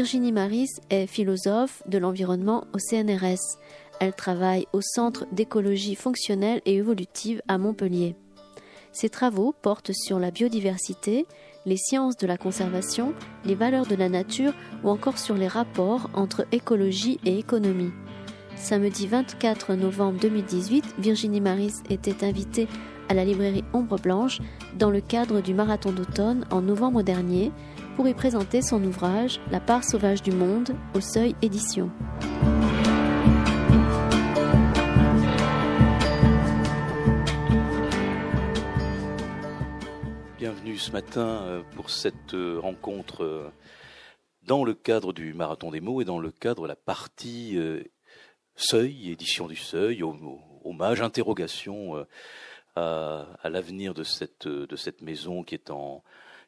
Virginie Maris est philosophe de l'environnement au CNRS. Elle travaille au Centre d'écologie fonctionnelle et évolutive à Montpellier. Ses travaux portent sur la biodiversité, les sciences de la conservation, les valeurs de la nature ou encore sur les rapports entre écologie et économie. Samedi 24 novembre 2018, Virginie Maris était invitée à la librairie Ombre Blanche dans le cadre du marathon d'automne en novembre dernier pour y présenter son ouvrage La part sauvage du monde au seuil édition. Bienvenue ce matin euh, pour cette euh, rencontre euh, dans le cadre du Marathon des mots et dans le cadre de la partie Seuil, édition du Seuil, hommage, interrogation à, l'avenir de cette, de cette maison qui est, en,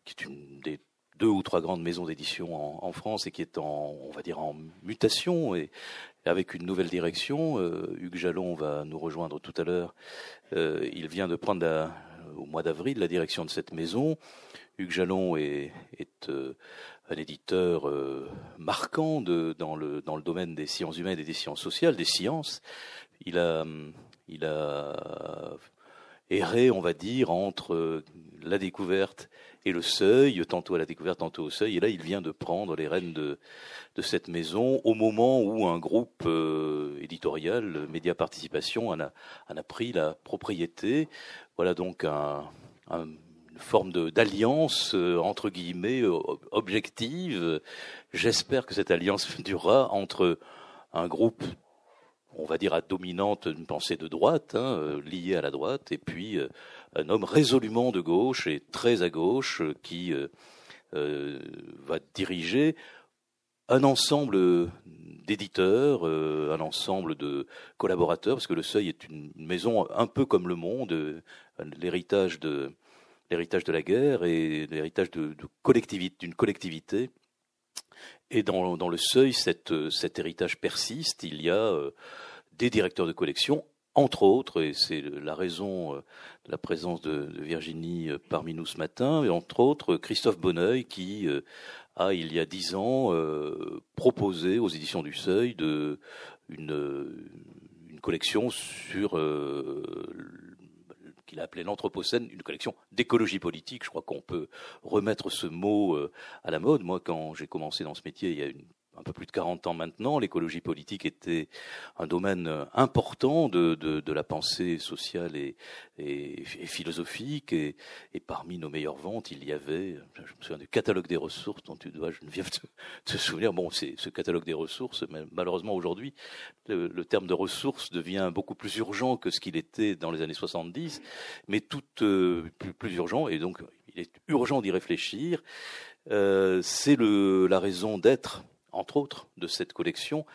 qui est une des deux ou trois grandes maisons d'édition en, France et qui est en, on va dire, en mutation et, avec une nouvelle direction. Hugues Jalon va nous rejoindre tout à l'heure. il vient de prendre au mois d'avril la direction de cette maison. Hugues Jalon est, euh, un éditeur euh, marquant dans, le, dans le domaine des sciences humaines et des sciences sociales, des sciences. Il a, il a erré, on va dire, entre la découverte et le seuil, tantôt à la découverte, tantôt au seuil. Et là, il vient de prendre les rênes de, de cette maison au moment où un groupe euh, éditorial, Média Participation, en a, en a pris la propriété. Voilà donc un, une forme d'alliance, euh, entre guillemets, objective. J'espère que cette alliance durera entre un groupe on va dire à dominante une pensée de droite, hein, euh, liée à la droite, et puis un homme résolument de gauche et très à gauche qui va diriger un ensemble d'éditeurs, euh, un ensemble de collaborateurs, parce que le Seuil est une maison un peu comme le Monde, euh, l'héritage de l'héritage de la guerre et l'héritage d'une collectivité. Et dans, le Seuil, cet héritage persiste. Il y a euh, des directeurs de collection, entre autres, et c'est la raison de la présence de, Virginie parmi nous ce matin, et entre autres Christophe Bonneuil qui a, il y a dix ans, euh, proposé aux éditions du Seuil de, une, une collection sur euh, qu'il a appelé l'Anthropocène, une collection d'écologie politique. Je crois qu'on peut remettre ce mot euh, à la mode. Moi, quand j'ai commencé dans ce métier, il y a une un peu plus de 40 ans maintenant, l'écologie politique était un domaine euh, important de, de, de la pensée sociale et, et, philosophique. Et, et, parmi nos meilleures ventes, il y avait, je me souviens du catalogue des ressources dont tu dois, je viens te, te souvenir. Bon, c'est ce catalogue des ressources, mais malheureusement aujourd'hui, le, le, terme de ressources devient beaucoup plus urgent que ce qu'il était dans les années 70, mais tout euh, plus, plus urgent. Et donc, il est urgent d'y réfléchir. Euh, c'est la raison d'être entre autres, de cette collection.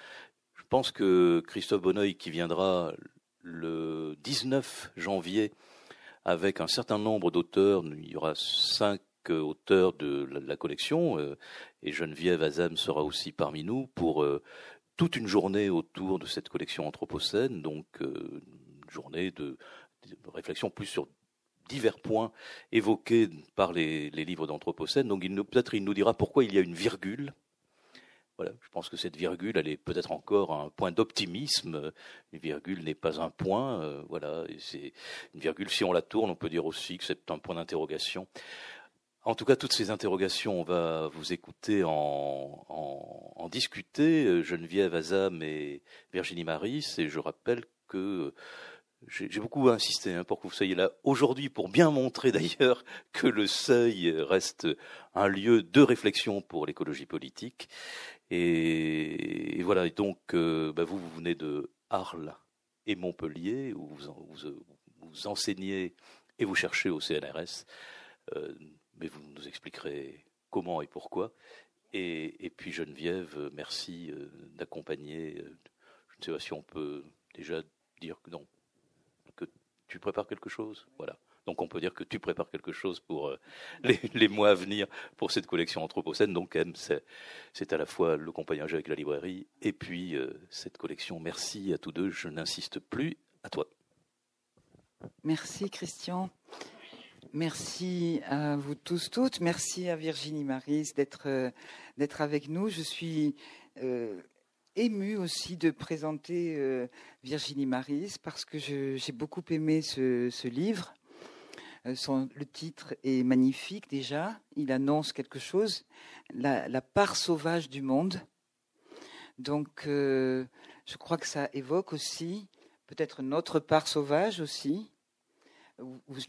Je pense que Christophe Bonneuil, qui viendra le 19 janvier avec un certain nombre d'auteurs, il y aura cinq auteurs de la, collection, euh, et Geneviève Azam sera aussi parmi nous pour euh, toute une journée autour de cette collection anthropocène, donc euh, une journée de, réflexion plus sur divers points évoqués par les, les livres d'anthropocène. Donc peut-être il nous dira pourquoi il y a une virgule voilà, je pense que cette virgule, elle est peut-être encore un point d'optimisme. Une virgule n'est pas un point. Euh, voilà, c'est une virgule. Si on la tourne, on peut dire aussi que c'est un point d'interrogation. En tout cas, toutes ces interrogations, on va vous écouter en, en, en discuter. Geneviève Azam et Virginie Maris. Et je rappelle que j'ai beaucoup insisté hein, pour que vous soyez là aujourd'hui pour bien montrer d'ailleurs que le seuil reste un lieu de réflexion pour l'écologie politique et, voilà, et donc euh, bah, vous, vous venez de Arles et Montpellier, où vous, vous, enseignez et vous cherchez au CNRS, euh, mais vous nous expliquerez comment et pourquoi. Et, et puis Geneviève, merci euh, d'accompagner. Je ne sais pas si on peut déjà dire que non, que tu prépares quelque chose. Voilà. Donc on peut dire que tu prépares quelque chose pour euh, les, mois à venir pour cette collection Anthropocène. Donc c'est à la fois le compagnonnage avec la librairie et puis euh, cette collection. Merci à tous deux. Je n'insiste plus. À toi. Merci Christian. Merci à vous tous, toutes. Merci à Virginie Maris d'être euh, d'être avec nous. Je suis émue aussi de présenter Virginie Maris parce que j'ai beaucoup aimé ce, livre. Son, le titre est magnifique déjà. Il annonce quelque chose. La, la part sauvage du monde. Donc, je crois que ça évoque aussi peut-être notre part sauvage aussi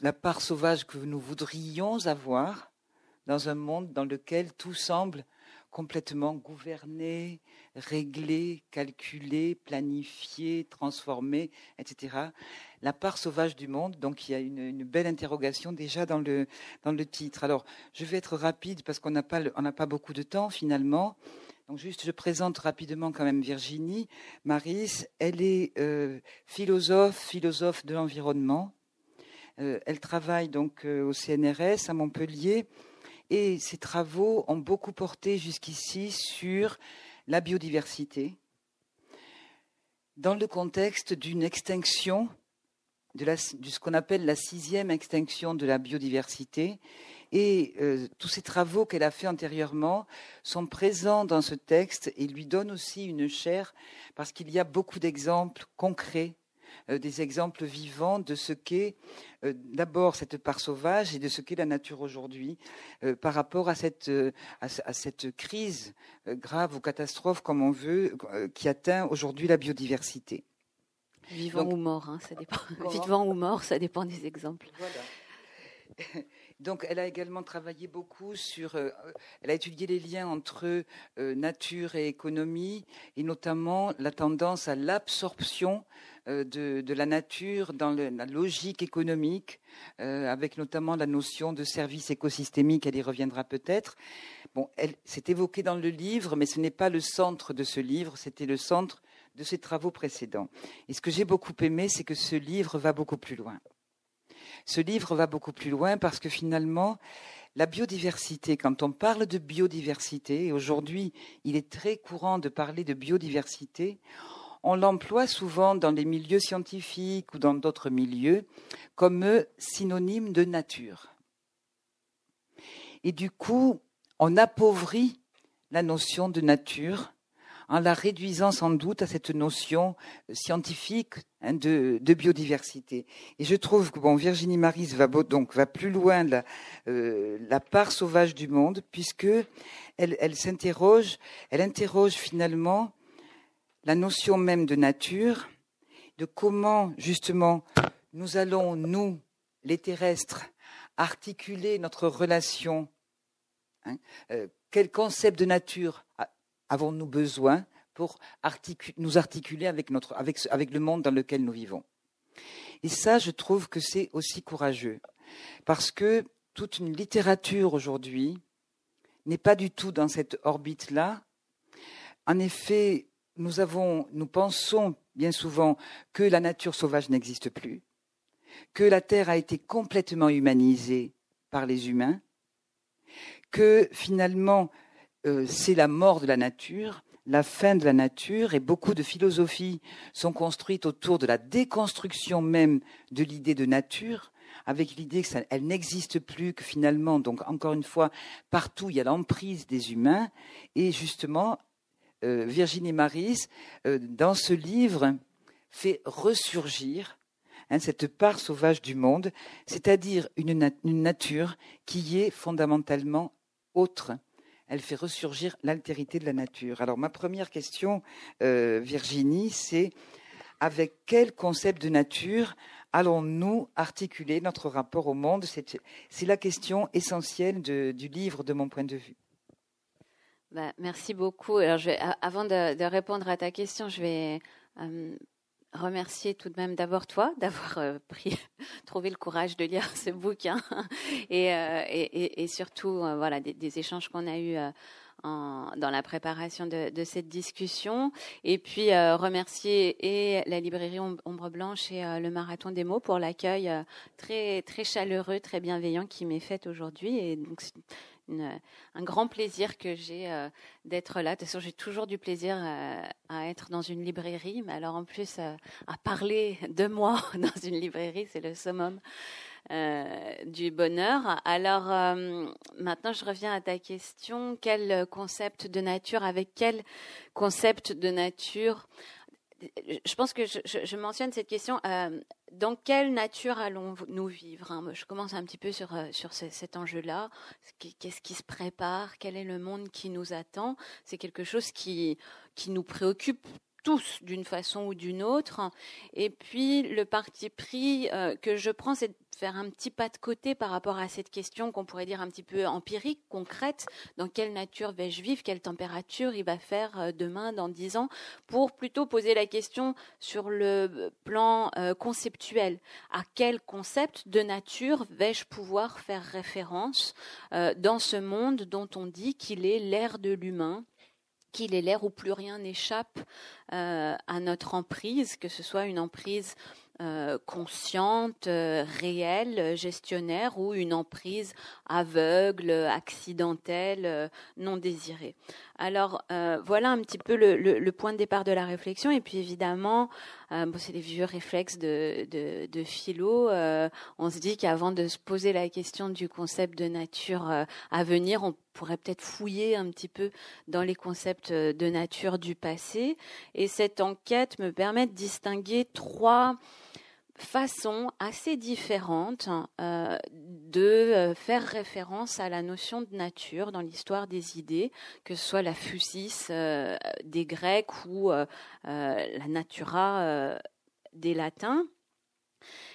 la part sauvage que nous voudrions avoir dans un monde dans lequel tout semble complètement gouverné, réglé, calculé, planifié, transformé, etc. La part sauvage du monde, donc il y a une, belle interrogation déjà dans le, dans le titre. Alors, je vais être rapide parce qu'on n'a pas, pas beaucoup de temps finalement. Donc juste, je présente rapidement quand même Virginie Maris. Elle est euh, philosophe, philosophe de l'environnement. Euh, elle travaille donc euh, au CNRS à Montpellier et ses travaux ont beaucoup porté jusqu'ici sur la biodiversité dans le contexte d'une extinction, de, ce qu'on appelle la sixième extinction de la biodiversité. Et euh, tous ces travaux qu'elle a faits antérieurement sont présents dans ce texte et lui donnent aussi une chair parce qu'il y a beaucoup d'exemples concrets des exemples vivants de ce qu'est euh, d'abord cette part sauvage et de ce qu'est la nature aujourd'hui euh, par rapport à cette, à, cette crise grave ou catastrophe, comme on veut, qui atteint aujourd'hui la biodiversité. Vivant ou mort, hein, ça dépend. Vivant ou mort, ça dépend des exemples. Voilà. Donc, elle a également travaillé beaucoup sur. elle a étudié les liens entre nature et économie, et notamment la tendance à l'absorption euh, de, la nature dans la logique économique, euh, avec notamment la notion de service écosystémique, elle y reviendra peut-être. Bon, c'est évoqué dans le livre, mais ce n'est pas le centre de ce livre, c'était le centre de ses travaux précédents. Et ce que j'ai beaucoup aimé, c'est que ce livre va beaucoup plus loin. Ce livre va beaucoup plus loin parce que finalement, la biodiversité, quand on parle de biodiversité, et aujourd'hui il est très courant de parler de biodiversité, on l'emploie souvent dans les milieux scientifiques ou dans d'autres milieux comme synonyme de nature. Et du coup, on appauvrit la notion de nature en la réduisant sans doute à cette notion scientifique hein, de, biodiversité. Et je trouve que bon, Virginie Maris va donc va plus loin la, euh, la part sauvage du monde, puisque elle, elle s'interroge, elle interroge finalement la notion même de nature, de comment justement nous allons, nous, les terrestres, articuler notre relation. Hein, euh, quel concept de nature avons-nous besoin pour nous articuler avec, notre, avec, avec le monde dans lequel nous vivons? Et ça, je trouve que c'est aussi courageux, parce que toute une littérature aujourd'hui n'est pas du tout dans cette orbite-là. En effet, nous, avons, nous pensons bien souvent que la nature sauvage n'existe plus, que la Terre a été complètement humanisée par les humains, que finalement euh, c'est la mort de la nature, la fin de la nature, et beaucoup de philosophies sont construites autour de la déconstruction même de l'idée de nature, avec l'idée qu'elle n'existe plus, que finalement, donc encore une fois, partout il y a l'emprise des humains, et justement euh, Virginie Maris, euh, dans ce livre, fait ressurgir hein, cette part sauvage du monde, c'est-à-dire une, nature qui est fondamentalement autre. Elle fait ressurgir l'altérité de la nature. Alors ma première question, euh, Virginie, c'est avec quel concept de nature allons-nous articuler notre rapport au monde? C'est la question essentielle du livre de mon point de vue. Bah, merci beaucoup. Alors, avant de, répondre à ta question, je vais euh, remercier tout de même d'abord toi d'avoir euh, trouvé le courage de lire ce bouquin et, euh, et, surtout voilà des, échanges qu'on a eus. Dans la préparation de, de, cette discussion. Et puis remercier et la librairie Ombre Blanche et le Marathon des mots pour l'accueil très très chaleureux, très bienveillant qui m'est fait aujourd'hui. Et donc un grand plaisir que j'ai euh, d'être là. De toute façon, j'ai toujours du plaisir euh, à être dans une librairie, mais alors en plus à parler de moi dans une librairie, c'est le summum. du bonheur. Alors maintenant, je reviens à ta question. Quel concept de nature, avec quel concept de nature je pense que je, mentionne cette question. Euh, dans quelle nature allons-nous vivre hein? Je commence un petit peu sur, euh, cet enjeu-là. Qu'est-ce qui se prépare? Quel est le monde qui nous attend? C'est quelque chose qui nous préoccupe tous d'une façon ou d'une autre. Et puis le parti pris euh, que je prends, c'est de faire un petit pas de côté par rapport à cette question qu'on pourrait dire un petit peu empirique, concrète. Dans quelle nature vais-je vivre? Quelle température il va faire euh, demain, dans dix ans? Pour plutôt poser la question sur le plan euh, conceptuel. À quel concept de nature vais-je pouvoir faire référence dans ce monde dont on dit qu'il est l'ère de l'humain? Qu'il est l'air où plus rien n'échappe euh, à notre emprise, que ce soit une emprise euh, consciente, euh, réelle, gestionnaire ou une emprise aveugle, accidentelle, non désirée. Alors voilà un petit peu le, point de départ de la réflexion. Et puis évidemment, bon, c'est les vieux réflexes de, de, de philo. on se dit qu'avant de se poser la question du concept de nature à venir, on pourrait peut-être fouiller un petit peu dans les concepts de nature du passé. Et cette enquête me permet de distinguer trois façons assez différentes euh, de euh, faire référence à la notion de nature dans l'histoire des idées, que ce soit la fusis euh, des Grecs ou la natura des Latins.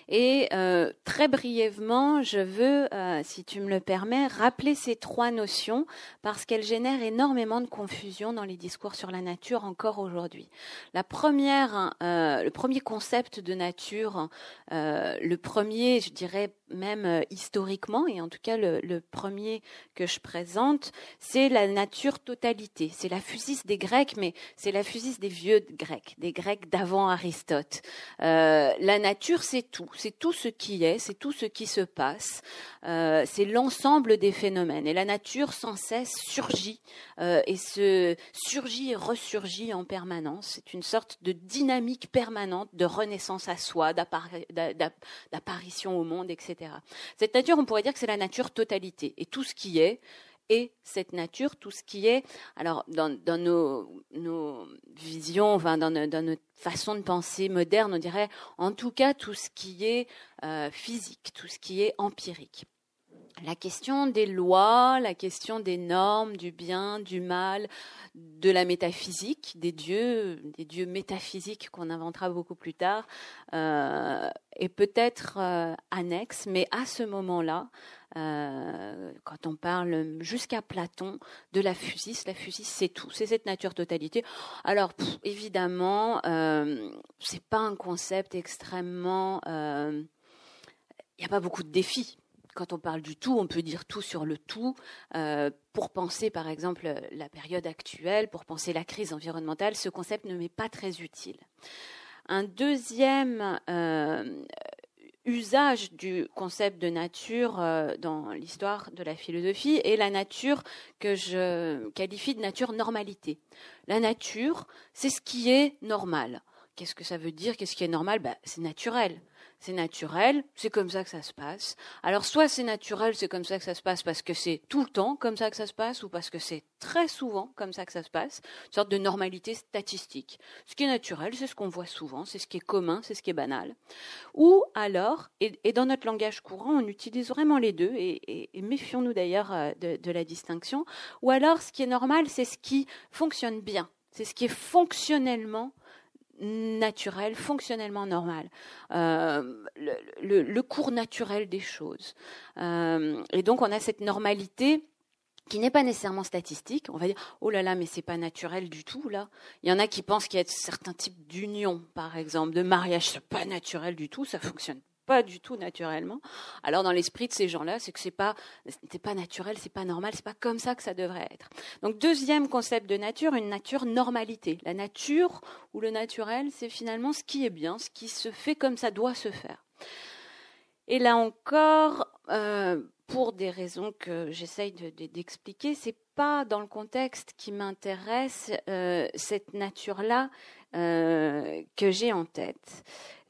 Et euh, très brièvement, je veux, euh, si tu me le permets, rappeler ces trois notions parce qu'elles génèrent énormément de confusion dans les discours sur la nature encore aujourd'hui. La première, euh, le premier concept de nature, le premier, je dirais même historiquement, et en tout cas le, premier que je présente, c'est la nature totalité. C'est la fusis des Grecs, mais c'est la fusis des vieux Grecs, des Grecs d'avant Aristote. la nature, c'est tout c'est tout ce qui est, c'est tout ce qui se passe, euh, c'est l'ensemble des phénomènes. Et la nature sans cesse surgit euh, et se surgit et ressurgit en permanence. C'est une sorte de dynamique permanente de renaissance à soi, d'apparition au monde, etc. Cette nature, on pourrait dire que c'est la nature totalité. Et tout ce qui est, et cette nature, tout ce qui est, alors dans, nos, visions, dans, notre façon de penser moderne, on dirait en tout cas tout ce qui est euh, physique, tout ce qui est empirique. La question des lois, la question des normes, du bien, du mal, de la métaphysique, des dieux, des dieux métaphysiques qu'on inventera beaucoup plus tard, euh, est peut-être euh, annexe, mais à ce moment-là, euh, quand on parle jusqu'à Platon de la fusis, la fusis c'est tout, c'est cette nature totalité. Alors évidemment, euh, c'est pas un concept extrêmement, il n'y a pas beaucoup de défis. Quand on parle du tout, on peut dire tout sur le tout. Euh, pour penser, par exemple, la période actuelle, pour penser la crise environnementale, ce concept ne m'est pas très utile. Un deuxième usage du concept de nature euh, dans l'histoire de la philosophie et la nature que je qualifie de nature normalité. La nature, c'est ce qui est normal. Qu'est-ce que ça veut dire? Qu'est-ce qui est normal? Ben, C'est naturel c'est naturel, c'est comme ça que ça se passe. Alors soit c'est naturel, c'est comme ça que ça se passe parce que c'est tout le temps comme ça que ça se passe ou parce que c'est très souvent comme ça que ça se passe, une sorte de normalité statistique. Ce qui est naturel, c'est ce qu'on voit souvent, c'est ce qui est commun, c'est ce qui est banal. Ou alors, et, dans notre langage courant, on utilise vraiment les deux, et, méfions-nous d'ailleurs euh, de, de la distinction, ou alors ce qui est normal, c'est ce qui fonctionne bien, c'est ce qui est fonctionnellement naturel, fonctionnellement normal, euh, le, cours naturel des choses. Euh, et donc on a cette normalité qui n'est pas nécessairement statistique. On va dire oh là là, mais c'est pas naturel du tout là. Il y en a qui pensent qu'il y a certains types d'union, par exemple, de mariage, c'est pas naturel du tout, ça fonctionne pas du tout naturellement. Alors dans l'esprit de ces gens-là, c'est que c'est pas pas naturel, c'est pas normal, c'est pas comme ça que ça devrait être. Donc deuxième concept de nature, une nature normalité. La nature ou le naturel, c'est finalement ce qui est bien, ce qui se fait comme ça doit se faire. Et là encore, euh, pour des raisons que j'essaye d'expliquer. c'est pas dans le contexte qui m'intéresse euh, cette nature-là euh, que j'ai en tête.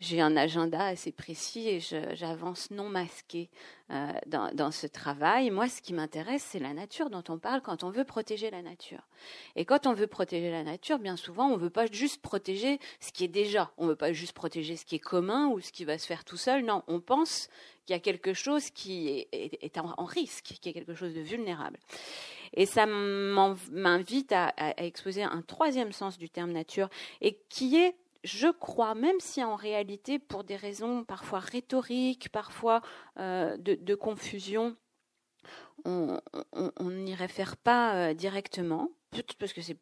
J'ai un agenda assez précis et j'avance non masqué euh, dans, dans, ce travail. Moi, ce qui m'intéresse, c'est la nature dont on parle quand on veut protéger la nature. Et quand on veut protéger la nature, bien souvent, on ne veut pas juste protéger ce qui est déjà. On ne veut pas juste protéger ce qui est commun ou ce qui va se faire tout seul. Non, on pense qu'il y a quelque chose qui est, en, risque, qu'il y a quelque chose de vulnérable. Et ça m'invite à, exposer un troisième sens du terme nature, et qui est je crois, même si en réalité, pour des raisons parfois rhétoriques, parfois euh, de, confusion, on n'y réfère pas euh, directement, parce que c'est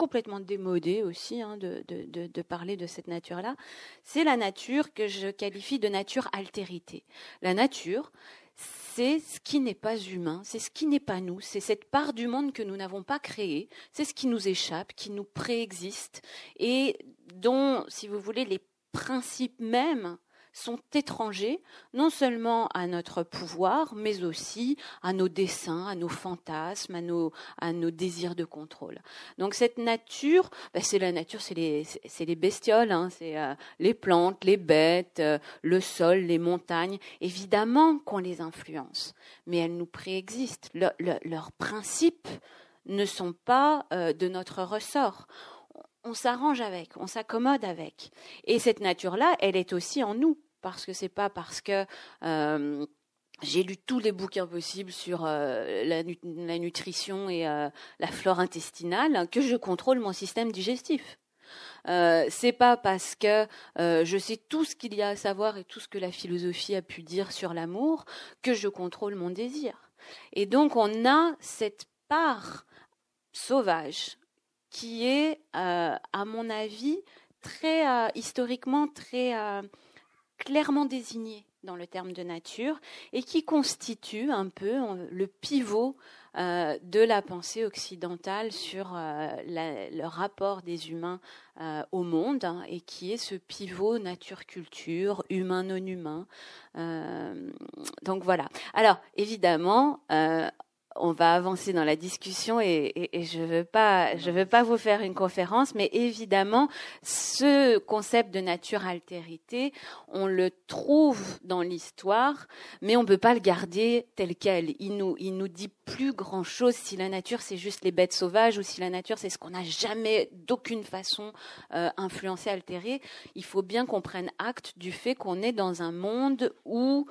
complètement démodé aussi hein, de, de, parler de cette nature-là, c'est la nature que je qualifie de nature altérité. La nature, c'est ce qui n'est pas humain, c'est ce qui n'est pas nous, c'est cette part du monde que nous n'avons pas créée, c'est ce qui nous échappe, qui nous préexiste et dont, si vous voulez, les principes mêmes sont étrangers non seulement à notre pouvoir, mais aussi à nos desseins, à nos fantasmes, à nos, à nos désirs de contrôle. Donc cette nature, ben c'est la nature, c'est les, les, bestioles, hein, c'est euh, les plantes, les bêtes, euh, le sol, les montagnes. Évidemment qu'on les influence, mais elles nous préexistent. leurs principes ne sont pas euh, de notre ressort on s'arrange avec, on s'accommode avec. Et cette nature-là, elle est aussi en nous, parce que c'est pas parce que euh, j'ai lu tous les bouquins possibles sur euh, la, nutrition et euh, la flore intestinale que je contrôle mon système digestif. C'est pas parce que je sais tout ce qu'il y a à savoir et tout ce que la philosophie a pu dire sur l'amour que je contrôle mon désir. Et donc on a cette part sauvage qui est, euh, à mon avis, très euh, historiquement très euh, clairement désignée dans le terme de nature et qui constitue un peu le pivot de la pensée occidentale sur le rapport des humains au monde hein, et qui est ce pivot nature-culture, humain-non-humain. donc voilà. Alors évidemment, on va avancer dans la discussion et, je ne veux pas, je veux pas vous faire une conférence, mais évidemment, ce concept de nature-altérité, on le trouve dans l'histoire, mais on peut pas le garder tel quel. Il nous, il nous dit plus grand chose si la nature c'est juste les bêtes sauvages ou si la nature c'est ce qu'on n'a jamais d'aucune façon euh, influencé, altéré. Il faut bien qu'on prenne acte du fait qu'on est dans un monde où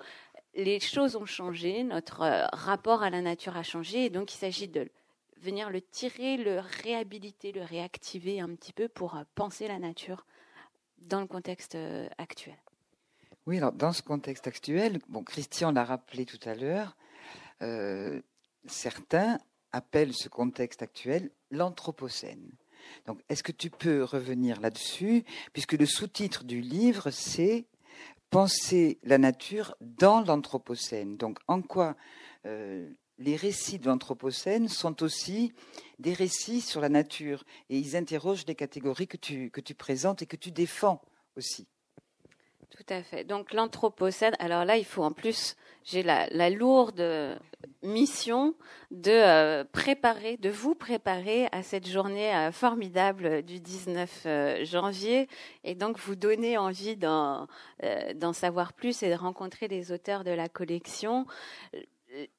les choses ont changé, notre euh, rapport à la nature a changé, et donc il s'agit de venir le tirer, le réhabiliter, le réactiver un petit peu pour euh, penser la nature dans le contexte euh, actuel. Oui, alors dans ce contexte actuel, bon, Christian l'a rappelé tout à l'heure, certains appellent ce contexte actuel l'anthropocène. Donc, est-ce que tu peux revenir là-dessus, puisque le sous-titre du livre, c'est penser la nature dans l'Anthropocène. Donc en quoi euh, les récits de l'Anthropocène sont aussi des récits sur la nature? Et ils interrogent les catégories que tu, que tu présentes et que tu défends aussi. Tout à fait. Donc l'Anthropocène, alors là, il faut en plus, j'ai la, lourde mission de euh, préparer, de vous préparer à cette journée euh, formidable du 19 euh, janvier. Et donc vous donner envie d'en savoir plus et de rencontrer les auteurs de la collection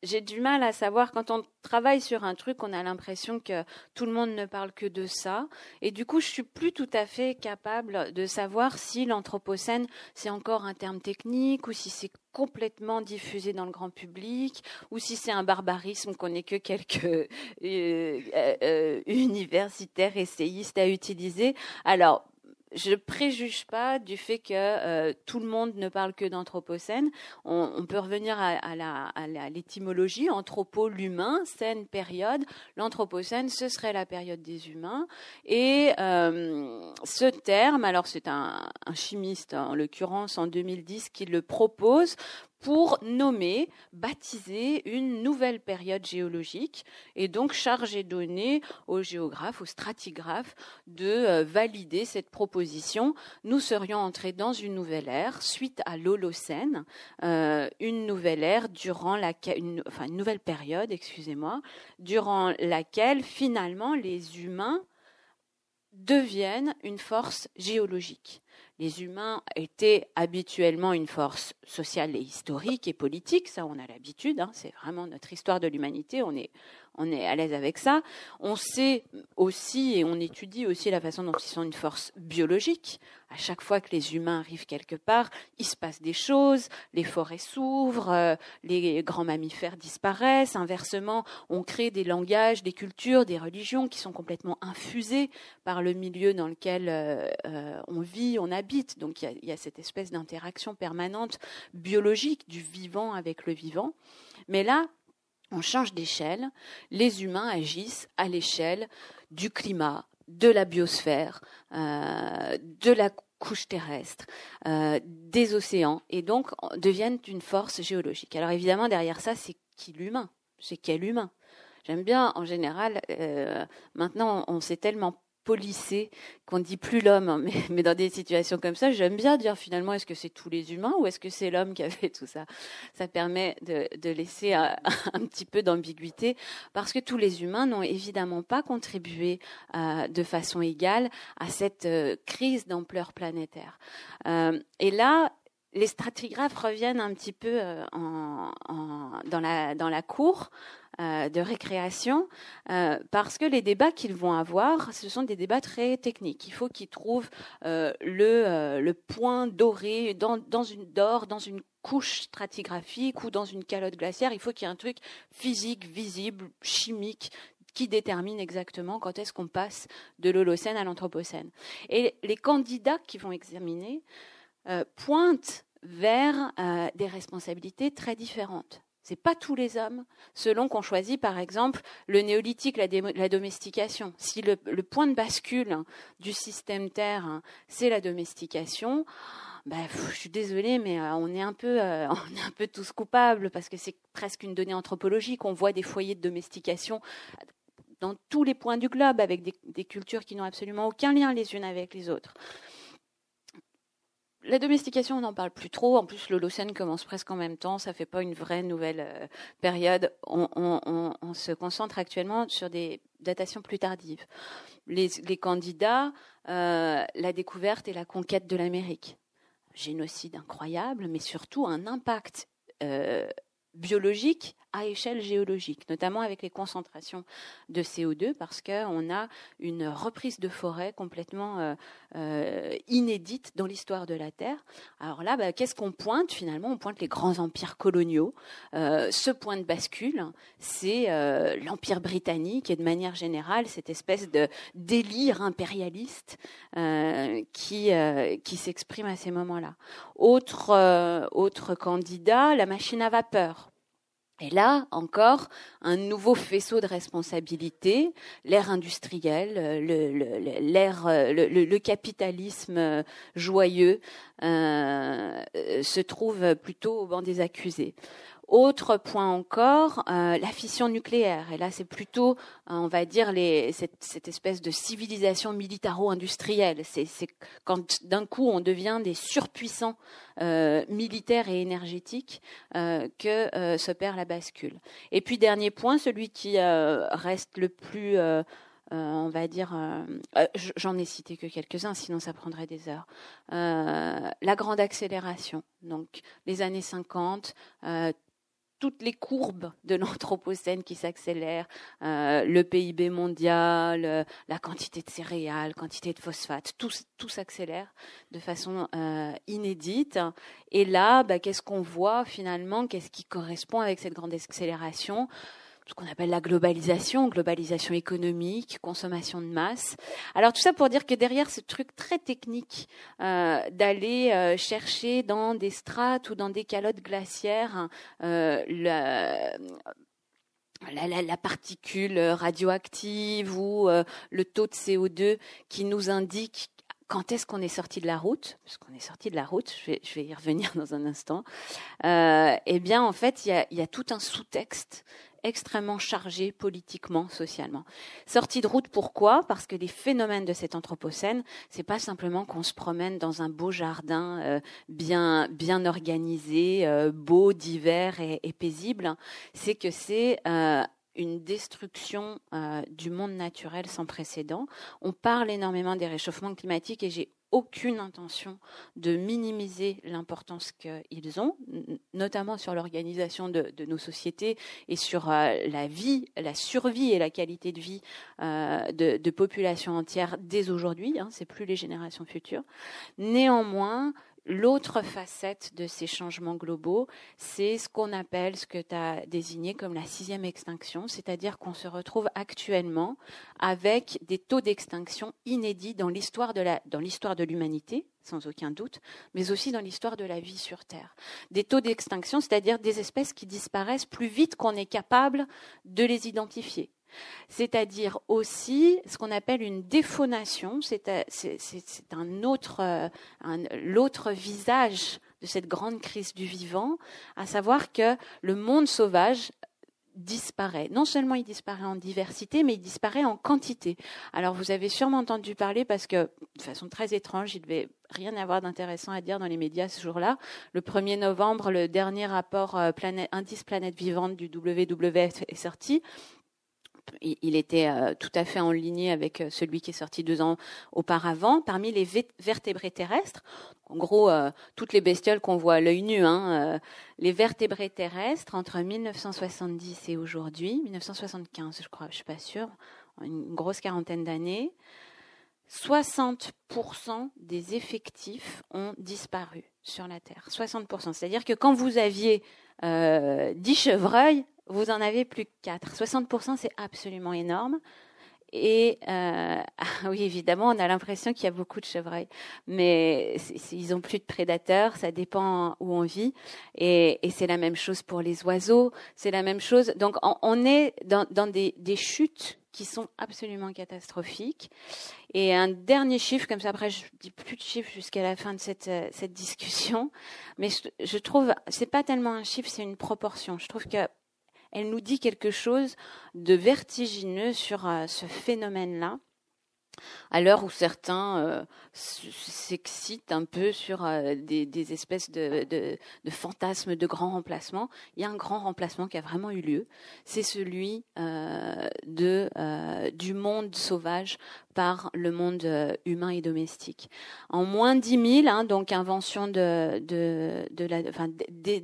j'ai du mal à savoir quand on travaille sur un truc, on a l'impression que tout le monde ne parle que de ça, et du coup, je suis plus tout à fait capable de savoir si l'anthropocène c'est encore un terme technique ou si c'est complètement diffusé dans le grand public ou si c'est un barbarisme qu'on n'est que quelques euh, euh, euh, universitaires essayistes à utiliser. Alors je préjuge pas du fait que euh, tout le monde ne parle que d'anthropocène. On, peut revenir à, l'étymologie, anthropo, l'humain, scène, période. L'anthropocène, ce serait la période des humains. Et euh, ce terme, alors c'est un, un, chimiste, en l'occurrence en 2010, qui le propose pour nommer, baptiser une nouvelle période géologique et donc charger donner aux géographes, aux stratigraphes de euh, valider cette proposition. Nous serions entrés dans une nouvelle ère suite à l'Holocène, euh, une nouvelle ère durant une nouvelle période, excusez-moi, durant laquelle finalement les humains deviennent une force géologique les humains étaient habituellement une force sociale et historique et politique, ça on a l'habitude, hein, c'est vraiment notre histoire de l'humanité, on est, on est à l'aise avec ça. On sait aussi et on étudie aussi la façon dont ils sont une force biologique. À chaque fois que les humains arrivent quelque part, il se passe des choses, les forêts s'ouvrent, euh, les grands mammifères disparaissent. Inversement, on crée des langages, des cultures, des religions qui sont complètement infusées par le milieu dans lequel euh, euh, on vit, on habite. Donc il y a cette espèce d'interaction permanente biologique du vivant avec le vivant. Mais là, on change d'échelle, les humains agissent à l'échelle du climat, de la biosphère, euh, de la couche terrestre, euh, des océans, et donc deviennent une force géologique. Alors évidemment, derrière ça, c'est qui l'humain? C'est quel humain? J'aime bien, en général, euh, maintenant, on s'est tellement qu'on dit plus l'homme, hein, mais, dans des situations comme ça, j'aime bien dire finalement est-ce que c'est tous les humains ou est-ce que c'est l'homme qui a fait tout ça? Ça permet de, laisser un, petit peu d'ambiguïté parce que tous les humains n'ont évidemment pas contribué euh, de façon égale à cette euh, crise d'ampleur planétaire. Euh, et là, les stratigraphes reviennent un petit peu dans, la, cour de récréation, euh, parce que les débats qu'ils vont avoir, ce sont des débats très techniques. Il faut qu'ils trouvent euh, le, point doré dans une couche stratigraphique ou dans une calotte glaciaire. Il faut qu'il y ait un truc physique, visible, chimique qui détermine exactement quand est-ce qu'on passe de l'Holocène à l'Anthropocène. Et les candidats qui vont examiner pointent vers des responsabilités très différentes. C'est pas tous les hommes, selon qu'on choisit par exemple le néolithique, la, domestication. Si le, point de bascule du système Terre, hein, c'est la domestication, ben, je suis désolée, mais euh, on est un peu, euh, on est un peu tous coupables parce que c'est presque une donnée anthropologique. On voit des foyers de domestication dans tous les points du globe avec des cultures qui n'ont absolument aucun lien les unes avec les autres. La domestication, on n'en parle plus trop. En plus, l'Holocène commence presque en même temps. Ça fait pas une vraie nouvelle euh, période. On, se concentre actuellement sur des datations plus tardives. Les, candidats, euh, la découverte et la conquête de l'Amérique. Génocide incroyable, mais surtout un impact euh, biologique à échelle géologique, notamment avec les concentrations de CO2, parce qu'on a une reprise de forêt complètement euh, euh, inédite dans l'histoire de la Terre. Alors là, bah, qu'est-ce qu'on pointe finalement? On pointe les grands empires coloniaux. Euh, ce point de bascule, c'est l'Empire britannique et de manière générale cette espèce de délire impérialiste qui, qui s'exprime à ces moments-là. Autre, autre candidat, la machine à vapeur. Et là, encore, un nouveau faisceau de responsabilité, l'ère industrielle, l'ère, le, le, capitalisme euh, joyeux euh, se trouve plutôt au banc des accusés. Autre point encore, euh, la fission nucléaire. Et là, c'est plutôt, euh, on va dire, cette, espèce de civilisation militaro-industrielle. C'est quand d'un coup on devient des surpuissants euh, militaires et énergétiques que euh, s'opère la bascule. Et puis dernier point, celui qui reste le plus on va dire, j'en ai cité que quelques-uns, sinon ça prendrait des heures. la grande accélération, donc les années 50, toutes les courbes de l'Anthropocène qui s'accélèrent, euh, le PIB mondial, euh, la quantité de céréales, quantité de phosphate, tout, tout s'accélère de façon euh, inédite. Et là, bah, qu'est-ce qu'on voit finalement? Qu'est-ce qui correspond avec cette grande accélération? Ce qu'on appelle la globalisation, globalisation économique, consommation de masse. Alors tout ça pour dire que derrière ce truc très technique euh, d'aller euh, chercher dans des strates ou dans des calottes glaciaires euh, la, particule radioactive ou le taux de CO2 qui nous indique quand est-ce qu'on est sorti de la route Parce qu'on est sorti de la route, je vais, y revenir dans un instant. Eh bien, en fait, il y a tout un sous-texte extrêmement chargé politiquement, socialement. Sortie de route, pourquoi? Parce que les phénomènes de cet anthropocène, c'est pas simplement qu'on se promène dans un beau jardin euh, bien bien organisé, euh, beau, divers et, paisible. C'est que c'est euh, une destruction du monde naturel sans précédent. On parle énormément des réchauffements climatiques et j'ai aucune intention de minimiser l'importance qu'ils ont, notamment sur l'organisation de, nos sociétés et sur euh, la vie, la survie et la qualité de vie euh, de, de, populations entières dès aujourd'hui. Hein, c'est plus les générations futures. Néanmoins, L'autre facette de ces changements globaux, c'est ce qu'on appelle, ce que tu as désigné comme la sixième extinction, c'est-à-dire qu'on se retrouve actuellement avec des taux d'extinction inédits dans l'histoire de l'humanité, sans aucun doute, mais aussi dans l'histoire de la vie sur Terre. Des taux d'extinction, c'est-à-dire des espèces qui disparaissent plus vite qu'on est capable de les identifier c'est-à-dire aussi ce qu'on appelle une déphonation, c'est un autre, euh, l'autre visage de cette grande crise du vivant, à savoir que le monde sauvage disparaît. Non seulement il disparaît en diversité, mais il disparaît en quantité. Alors vous avez sûrement entendu parler parce que, de façon très étrange, il devait rien avoir d'intéressant à dire dans les médias ce jour-là. Le 1er novembre, le dernier rapport euh, indice planète vivante du WWF est sorti il était euh, tout à fait en ligne avec euh, celui qui est sorti deux ans auparavant. Parmi les vertébrés terrestres, en gros, euh, toutes les bestioles qu'on voit à l'œil nu, hein, les vertébrés terrestres entre 1970 et aujourd'hui, 1975, je crois, je suis pas sûre, une grosse quarantaine d'années, 60% des effectifs ont disparu sur la Terre. 60%. C'est-à-dire que quand vous aviez euh, 10 chevreuils, vous en avez plus que 4. 60%, c'est absolument énorme. Et euh, oui, évidemment, on a l'impression qu'il y a beaucoup de chevreuils, mais ils ont plus de prédateurs. Ça dépend où on vit, et, c'est la même chose pour les oiseaux. C'est la même chose. Donc, on, est dans, des, chutes qui sont absolument catastrophiques. Et un dernier chiffre, comme ça, après, je dis plus de chiffres jusqu'à la fin de cette, euh, discussion, mais je, je trouve, c'est pas tellement un chiffre, c'est une proportion. Je trouve que elle nous dit quelque chose de vertigineux sur euh, ce phénomène-là à l'heure où certains euh, s'excitent un peu sur euh, des, espèces de, fantasmes de grand remplacement, il y a un grand remplacement qui a vraiment eu lieu. C'est celui euh, du monde sauvage par le monde humain et domestique. En moins de 10 000, hein, donc invention de,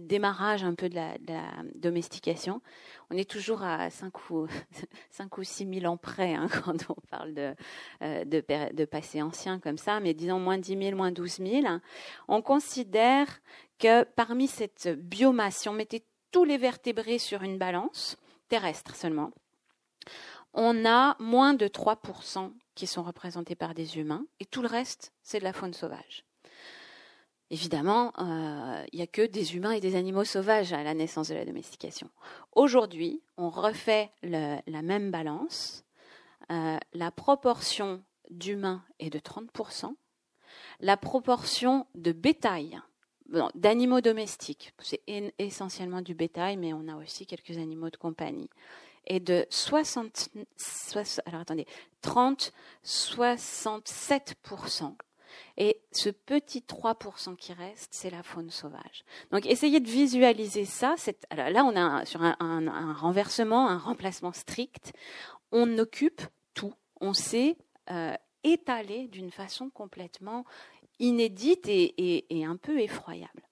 démarrage un peu de de la domestication, on est toujours à 5 ou, 5 ou 6 000 ans près hein, quand on parle de, euh, de, de, passé ancien comme ça, mais disons moins 10 000, moins 12 000. On considère que parmi cette biomasse, si on mettait tous les vertébrés sur une balance, terrestre seulement, on a moins de 3% qui sont représentés par des humains, et tout le reste, c'est de la faune sauvage. Évidemment, euh, il n'y a que des humains et des animaux sauvages à la naissance de la domestication. Aujourd'hui, on refait la même balance. Euh, la proportion d'humains est de 30%. La proportion de bétail, d'animaux domestiques, c'est essentiellement du bétail, mais on a aussi quelques animaux de compagnie, est de 60, 60 alors attendez, 30, 67%. Et ce petit 3% qui reste, c'est la faune sauvage. Donc essayez de visualiser ça. Là, on a sur un, un, un, renversement, un remplacement strict. On occupe tout. On sait euh, étaler d'une façon complètement inédite et, et un peu effroyable.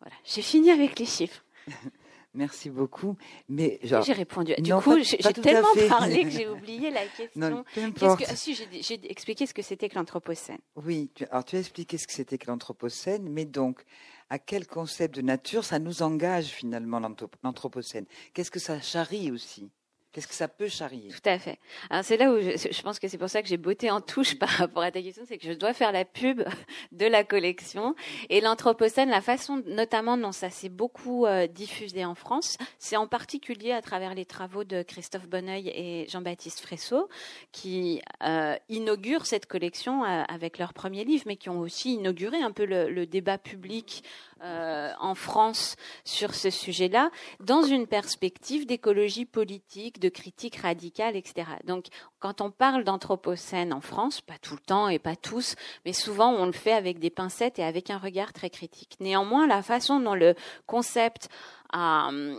Voilà, j'ai fini avec les chiffres. Merci beaucoup. Mais j'ai répondu. Du non, coup, j'ai tellement parlé que j'ai oublié la question. Non, que... ah, si, j'ai expliqué ce que c'était que l'anthropocène. Oui, tu... alors tu as expliqué ce que c'était que l'anthropocène, mais donc à quel concept de nature ça nous engage finalement l'anthropocène? Qu'est-ce que ça charrie aussi? Qu'est-ce que ça peut charrier? Tout à fait. Alors c'est là où je, pense que c'est pour ça que j'ai beauté en touche par rapport à ta question, c'est que je dois faire la pub de la collection et l'anthropocène, la façon notamment dont ça s'est beaucoup euh, diffusé en France, c'est en particulier à travers les travaux de Christophe Bonneuil et Jean-Baptiste Fressot qui euh, inaugurent cette collection euh, avec leur premier livre, mais qui ont aussi inauguré un peu le débat public euh, en France sur ce sujet-là, dans une perspective d'écologie politique, de critique radicale, etc. Donc, quand on parle d'anthropocène en France, pas tout le temps et pas tous, mais souvent on le fait avec des pincettes et avec un regard très critique. Néanmoins, la façon dont le concept a hum,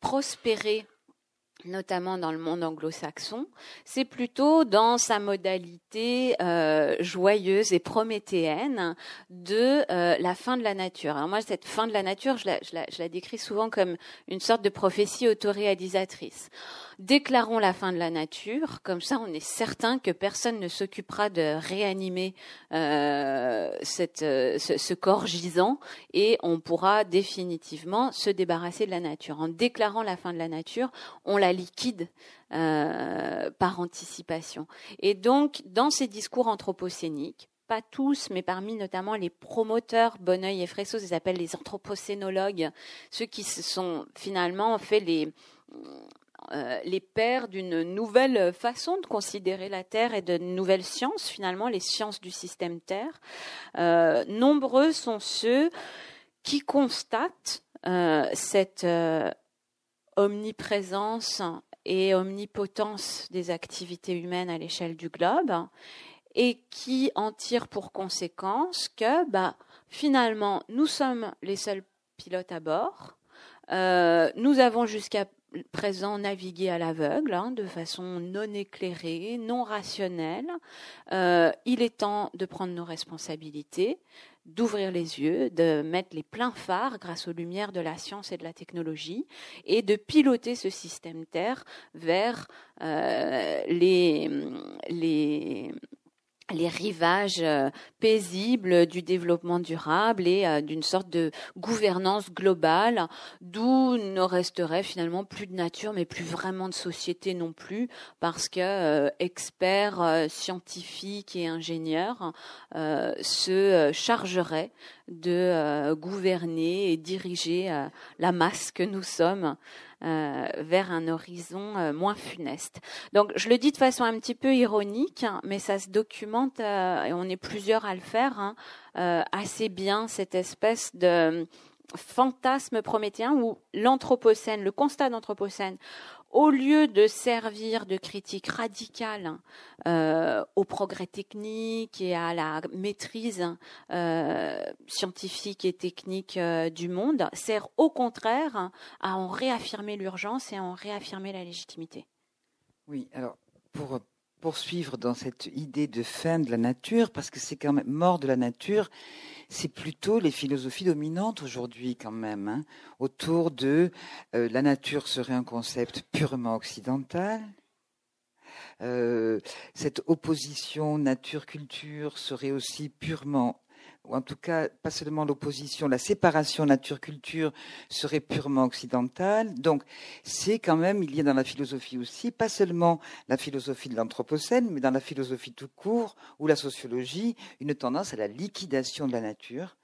prospéré notamment dans le monde anglo-saxon, c'est plutôt dans sa modalité euh, joyeuse et prométhéenne de euh, la fin de la nature. Alors moi, cette fin de la nature, je la, je la, je la décris souvent comme une sorte de prophétie autoréalisatrice déclarons la fin de la nature, comme ça on est certain que personne ne s'occupera de réanimer euh, cette, euh, ce, corps gisant et on pourra définitivement se débarrasser de la nature. En déclarant la fin de la nature, on la liquide euh, par anticipation. Et donc, dans ces discours anthropocéniques, pas tous, mais parmi notamment les promoteurs Bonneuil et Fressos, ils s'appellent les anthropocénologues, ceux qui se sont finalement fait les euh, les pères d'une nouvelle façon de considérer la Terre et de nouvelles sciences, finalement, les sciences du système Terre. Euh, nombreux sont ceux qui constatent euh, cette omniprésence et omnipotence des activités humaines à l'échelle du globe et qui en tirent pour conséquence que bah, finalement nous sommes les seuls pilotes à bord. nous avons jusqu'à présent naviguer à l'aveugle, hein, de façon non éclairée, non rationnelle. Euh, il est temps de prendre nos responsabilités, d'ouvrir les yeux, de mettre les pleins phares grâce aux lumières de la science et de la technologie, et de piloter ce système Terre vers euh, les, les les rivages euh, paisibles du développement durable et euh, d'une sorte de gouvernance globale d'où ne resterait finalement plus de nature mais plus vraiment de société non plus parce que euh, experts scientifiques et ingénieurs se chargeraient de gouverner et diriger la masse que nous sommes euh, vers un horizon euh, moins funeste. Donc je le dis de façon un petit peu ironique, hein, mais ça se documente, euh, et on est plusieurs à le faire, hein, assez bien cette espèce de fantasme prométhéen où l'anthropocène, le constat d'anthropocène, au lieu de servir de critique radicale euh, au progrès technique et à la maîtrise euh, scientifique et technique euh, du monde, sert au contraire à en réaffirmer l'urgence et à en réaffirmer la légitimité. Oui, alors pour poursuivre dans cette idée de fin de la nature, parce que c'est quand même mort de la nature, c'est plutôt les philosophies dominantes aujourd'hui quand même, hein, autour de euh, la nature serait un concept purement occidental. Euh, cette opposition nature-culture serait aussi purement ou en tout cas pas seulement l'opposition, la séparation nature-culture serait purement occidentale. Donc c'est quand même, il y a dans la philosophie aussi, pas seulement la philosophie de l'Anthropocène, mais dans la philosophie tout court ou la sociologie, une tendance à la liquidation de la nature.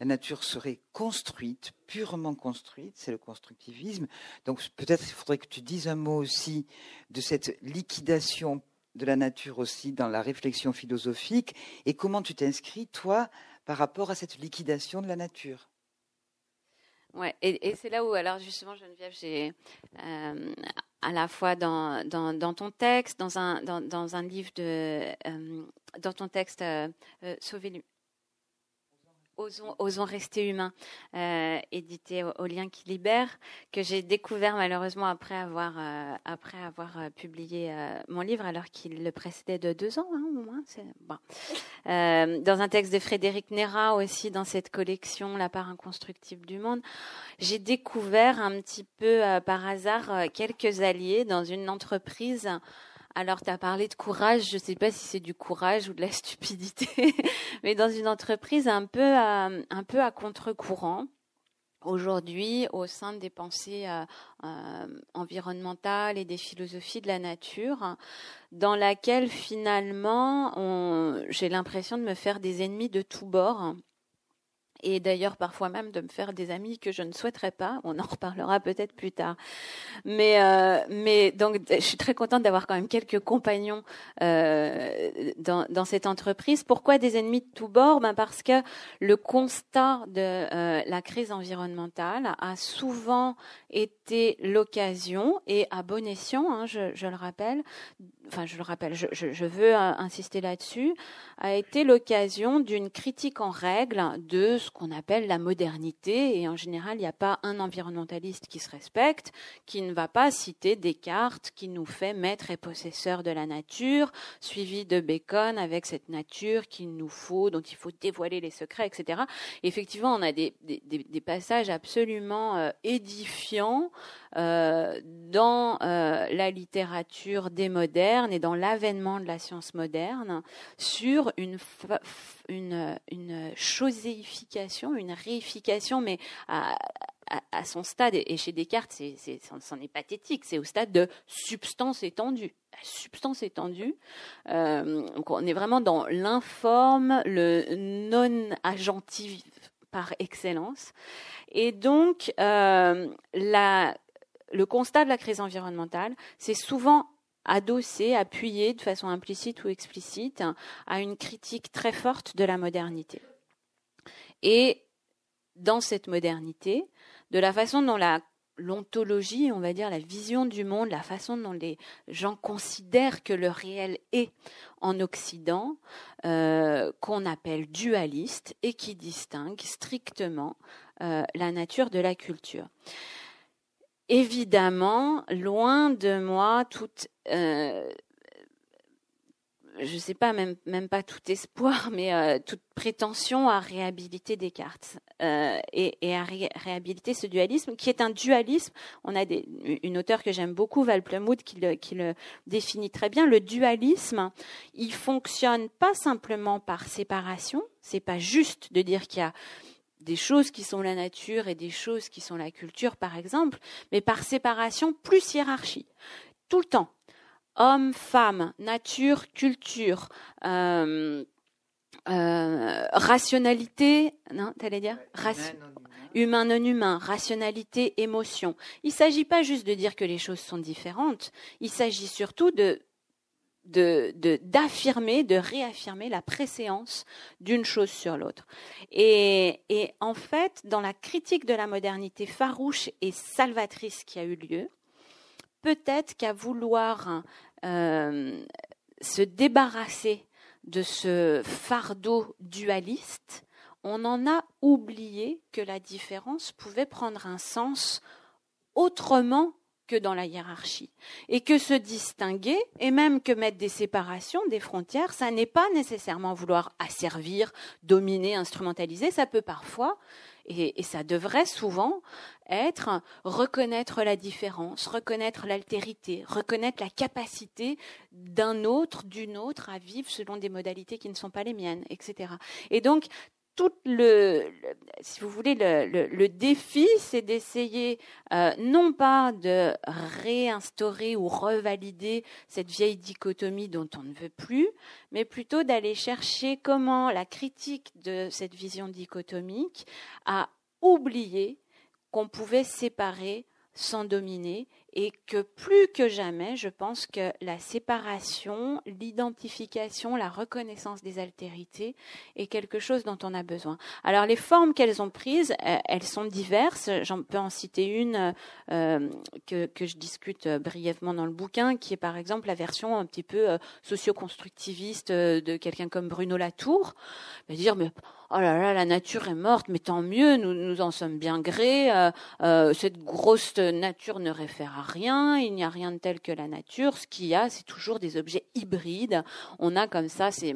La nature serait construite, purement construite, c'est le constructivisme. Donc peut-être il faudrait que tu dises un mot aussi de cette liquidation de la nature aussi dans la réflexion philosophique et comment tu t'inscris, toi, par rapport à cette liquidation de la nature. Ouais, et, c'est là où, alors justement, Geneviève, j'ai euh, à la fois dans, ton texte, dans un, dans, un livre de, euh, dans ton texte euh, Sauver Osons, rester humains, euh, édité au, Lien qui libère, que j'ai découvert malheureusement après avoir, euh, euh, publié mon livre, alors qu'il le précédait de deux ans hein, au moins. Dans un texte de Frédéric Nera aussi, dans cette collection La part inconstructible du monde, j'ai découvert un petit peu par hasard quelques alliés dans une entreprise alors, tu as parlé de courage. Je ne sais pas si c'est du courage ou de la stupidité, mais dans une entreprise un peu à, un peu à contre-courant, aujourd'hui au sein des pensées environnementales et des philosophies de la nature, dans laquelle finalement j'ai l'impression de me faire des ennemis de tous bords et d'ailleurs parfois même de me faire des amis que je ne souhaiterais pas. On en reparlera peut-être plus tard. Mais, euh, mais donc je suis très contente d'avoir quand même quelques compagnons euh, dans, dans, cette entreprise. Pourquoi des ennemis de tous bords? Ben Parce que le constat de euh, la crise environnementale a souvent été l'occasion, et à bon escient, hein, je, je, le rappelle, enfin je le rappelle, je, je veux insister là-dessus, a été l'occasion d'une critique en règle de qu'on appelle la modernité. Et en général, il n'y a pas un environnementaliste qui se respecte, qui ne va pas citer Descartes, qui nous fait maître et possesseur de la nature, suivi de Bacon avec cette nature qu'il nous faut, dont il faut dévoiler les secrets, etc. effectivement, on a des, passages absolument euh, édifiants dans euh, la littérature des modernes et dans l'avènement de la science moderne sur une, une, une choséification, une réification, mais à, à, son stade, et chez Descartes, c'est, c'est, c'en est pathétique, c'est au stade de substance étendue. Substance étendue, euh, donc on est vraiment dans l'informe, le non-agentif par excellence. Et donc, euh, la, le constat de la crise environnementale, c'est souvent adossé, appuyé de façon implicite ou explicite à une critique très forte de la modernité. Et dans cette modernité, de la façon dont l'ontologie, on va dire la vision du monde, la façon dont les gens considèrent que le réel est en Occident, euh, qu'on appelle dualiste et qui distingue strictement euh, la nature de la culture évidemment, loin de moi toute, euh, je ne sais pas, même, même pas tout espoir, mais euh, toute prétention à réhabiliter Descartes euh, et, et, à réhabiliter ce dualisme, qui est un dualisme. On a des, une auteure que j'aime beaucoup, Val Plumwood, qui le, qui le définit très bien. Le dualisme, il fonctionne pas simplement par séparation. C'est pas juste de dire qu'il y a des choses qui sont la nature et des choses qui sont la culture, par exemple, mais par séparation plus hiérarchie. Tout le temps. Homme, femme, nature, culture, euh, euh, rationalité, non, t'allais dire Humain, non humain, rationalité, émotion. Il ne s'agit pas juste de dire que les choses sont différentes, il s'agit surtout de d'affirmer, de, réaffirmer la préséance d'une chose sur l'autre. Et, en fait, dans la critique de la modernité farouche et salvatrice qui a eu lieu, peut-être qu'à vouloir euh, se débarrasser de ce fardeau dualiste, on en a oublié que la différence pouvait prendre un sens autrement que dans la hiérarchie. Et que se distinguer, et même que mettre des séparations, des frontières, ça n'est pas nécessairement vouloir asservir, dominer, instrumentaliser, ça peut parfois, et, ça devrait souvent être reconnaître la différence, reconnaître l'altérité, reconnaître la capacité d'un autre, d'une autre à vivre selon des modalités qui ne sont pas les miennes, etc. Et donc, le, si vous voulez, le, défi, c'est d'essayer euh, non pas de réinstaurer ou revalider cette vieille dichotomie dont on ne veut plus, mais plutôt d'aller chercher comment la critique de cette vision dichotomique a oublié qu'on pouvait séparer sans dominer et que plus que jamais, je pense que la séparation, l'identification, la reconnaissance des altérités est quelque chose dont on a besoin. Alors les formes qu'elles ont prises, euh, elles sont diverses. J'en peux en citer une euh, que, que, je discute euh, brièvement dans le bouquin, qui est par exemple la version un petit peu socio-constructiviste de quelqu'un comme Bruno Latour. Dire, mais oh là là, la nature est morte, mais tant mieux, nous, nous en sommes bien grés. cette grosse nature ne réfère à rien, il n'y a rien de tel que la nature. Ce qu'il y a, c'est toujours des objets hybrides. On a comme ça ces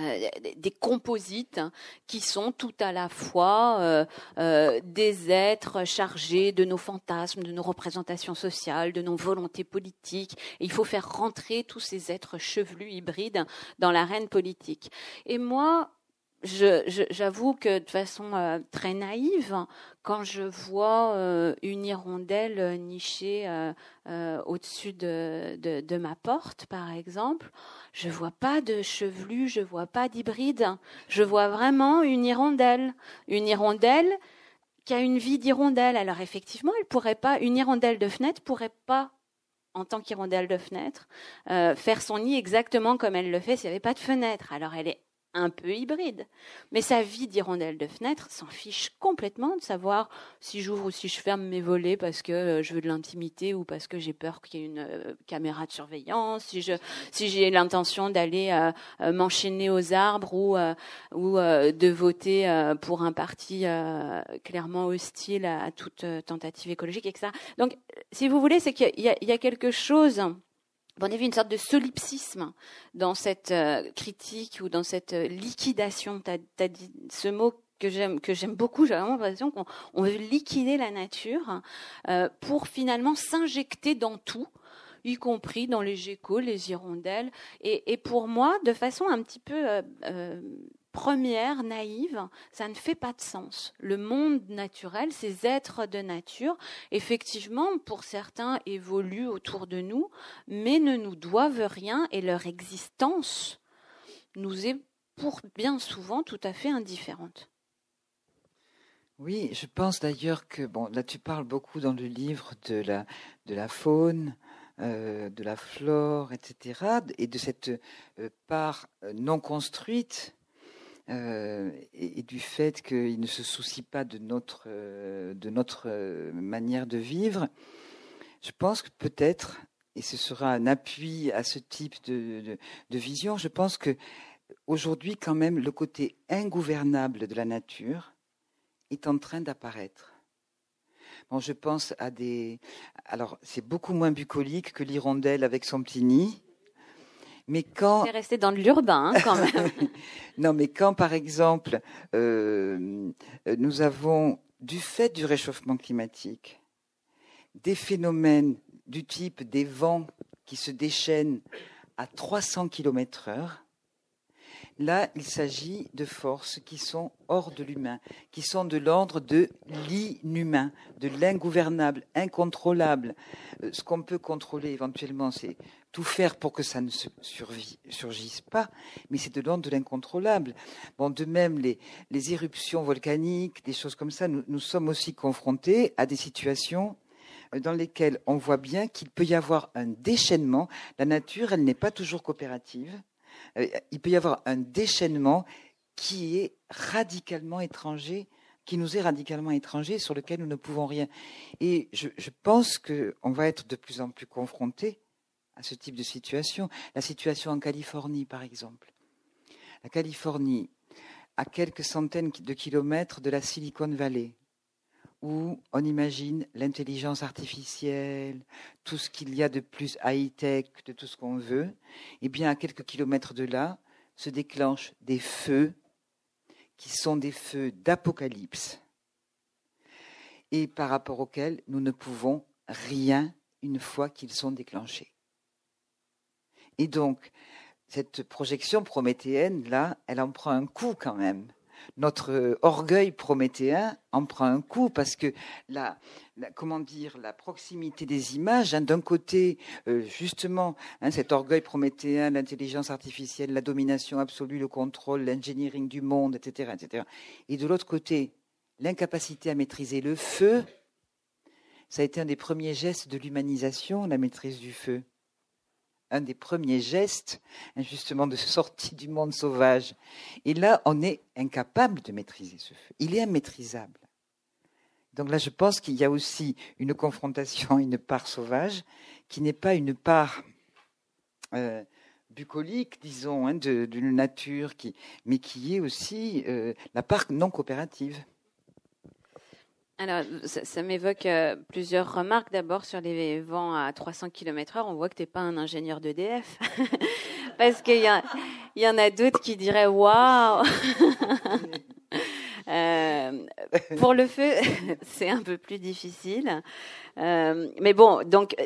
euh, des composites qui sont tout à la fois euh, euh, des êtres chargés de nos fantasmes, de nos représentations sociales, de nos volontés politiques. Et il faut faire rentrer tous ces êtres chevelus hybrides dans l'arène politique. Et moi, j'avoue que de façon euh, très naïve, quand je vois euh, une hirondelle nichée euh, au-dessus de, de, ma porte, par exemple, je vois pas de chevelu, je vois pas d'hybride. Je vois vraiment une hirondelle. Une hirondelle qui a une vie d'hirondelle. Alors effectivement, elle pourrait pas, une hirondelle de fenêtre pourrait pas en tant qu'hirondelle de fenêtre, faire son nid exactement comme elle le fait s'il n'y avait pas de fenêtre. Alors elle est un peu hybride. Mais sa vie d'hirondelle de fenêtre s'en fiche complètement de savoir si j'ouvre ou si je ferme mes volets parce que euh, je veux de l'intimité ou parce que j'ai peur qu'il y ait une euh, caméra de surveillance, si je si j'ai l'intention d'aller euh, m'enchaîner aux arbres ou ou de voter pour un parti clairement hostile à, toute tentative écologique et que ça. Donc, si vous voulez, c'est qu'il y, y, a quelque chose on a vu une sorte de solipsisme dans cette euh, critique ou dans cette euh, liquidation. Tu as, dit ce mot que j'aime que j'aime beaucoup. J'ai vraiment l'impression qu'on veut liquider la nature euh, pour finalement s'injecter dans tout y compris dans les geckos, les hirondelles. Et, et, pour moi, de façon un petit peu première, naïve, ça ne fait pas de sens. Le monde naturel, ces êtres de nature, effectivement, pour certains, évoluent autour de nous, mais ne nous doivent rien et leur existence nous est pour bien souvent tout à fait indifférente. Oui, je pense d'ailleurs que, bon, là tu parles beaucoup dans le livre de la, de la faune, euh, de la flore, etc., et de cette euh, part euh, non construite euh, et, du fait qu'il ne se soucie pas de notre, euh, de notre euh, manière de vivre, je pense que peut-être, et ce sera un appui à ce type de, de, vision, je pense que aujourd'hui quand même le côté ingouvernable de la nature est en train d'apparaître. Bon, je pense à des. Alors, c'est beaucoup moins bucolique que l'hirondelle avec son petit nid, mais quand. C'est resté dans l'urbain, hein, quand même. non, mais quand, par exemple, euh, nous avons, du fait du réchauffement climatique, des phénomènes du type des vents qui se déchaînent à 300 km heure, Là, il s'agit de forces qui sont hors de l'humain, qui sont de l'ordre de l'inhumain, de l'ingouvernable, incontrôlable. Euh, ce qu'on peut contrôler éventuellement, c'est tout faire pour que ça ne surgisse pas, mais c'est de l'ordre de l'incontrôlable. Bon, de même, les, éruptions volcaniques, des choses comme ça, nous, nous sommes aussi confrontés à des situations euh, dans lesquelles on voit bien qu'il peut y avoir un déchaînement. La nature, elle n'est pas toujours coopérative. Euh, il peut y avoir un déchaînement qui est radicalement étranger, qui nous est radicalement étranger, sur lequel nous ne pouvons rien. Et je, je pense qu'on va être de plus en plus confrontés à ce type de situation. La situation en Californie, par exemple. La Californie, à quelques centaines de kilomètres de la Silicon Valley, où on imagine l'intelligence artificielle, tout ce qu'il y a de plus high-tech, de tout ce qu'on veut, et eh bien à quelques kilomètres de là se déclenchent des feux qui sont des feux d'apocalypse et par rapport auxquels nous ne pouvons rien une fois qu'ils sont déclenchés. Et donc, cette projection prométhéenne, là, elle en prend un coup quand même. Notre orgueil prométhéen en prend un coup parce que la, comment dire la proximité des images hein, d'un côté euh, justement hein, cet orgueil prométhéen l'intelligence artificielle la domination absolue le contrôle l'engineering du monde etc etc et de l'autre côté l'incapacité à maîtriser le feu ça a été un des premiers gestes de l'humanisation la maîtrise du feu un des premiers gestes, justement, de sortie du monde sauvage. Et là, on est incapable de maîtriser ce feu. Il est immaîtrisable. Donc là, je pense qu'il y a aussi une confrontation, une part sauvage, qui n'est pas une part euh, bucolique, disons, hein, d'une nature, qui, mais qui est aussi euh, la part non coopérative. Alors, ça, m'évoque euh, plusieurs remarques. D'abord, sur les vents à 300 km/h, on voit que tu n'es pas un ingénieur d'EDF. Parce qu'il y, y, en a d'autres qui diraient Waouh euh, Pour le feu, c'est un peu plus difficile. Euh, mais bon, donc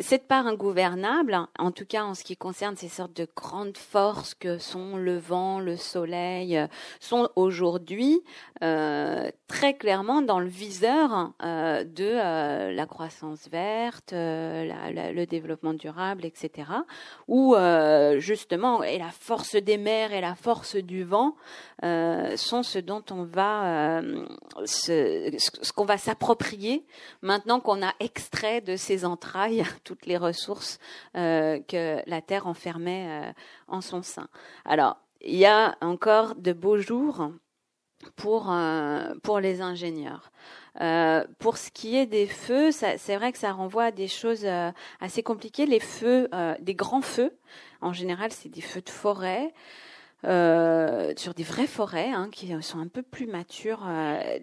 cette part ingouvernable, en tout cas en ce qui concerne ces sortes de grandes forces que sont le vent, le soleil, euh, sont aujourd'hui euh, très clairement dans le viseur euh, de euh, la croissance verte, euh, la, le développement durable, etc. Où justement, et la force des mers et la force du vent sont ce dont on va, ce, ce qu'on va s'approprier maintenant qu'on a extrait de ses entrailles toutes les ressources que la Terre enfermait en son sein. Alors, il y a encore de beaux jours pour, euh, pour les ingénieurs. Euh, pour ce qui est des feux, c'est vrai que ça renvoie à des choses euh, assez compliquées. Les feux, euh, des grands feux, en général, c'est des feux de forêt. Euh, sur des vraies forêts hein, qui sont un peu plus matures, euh,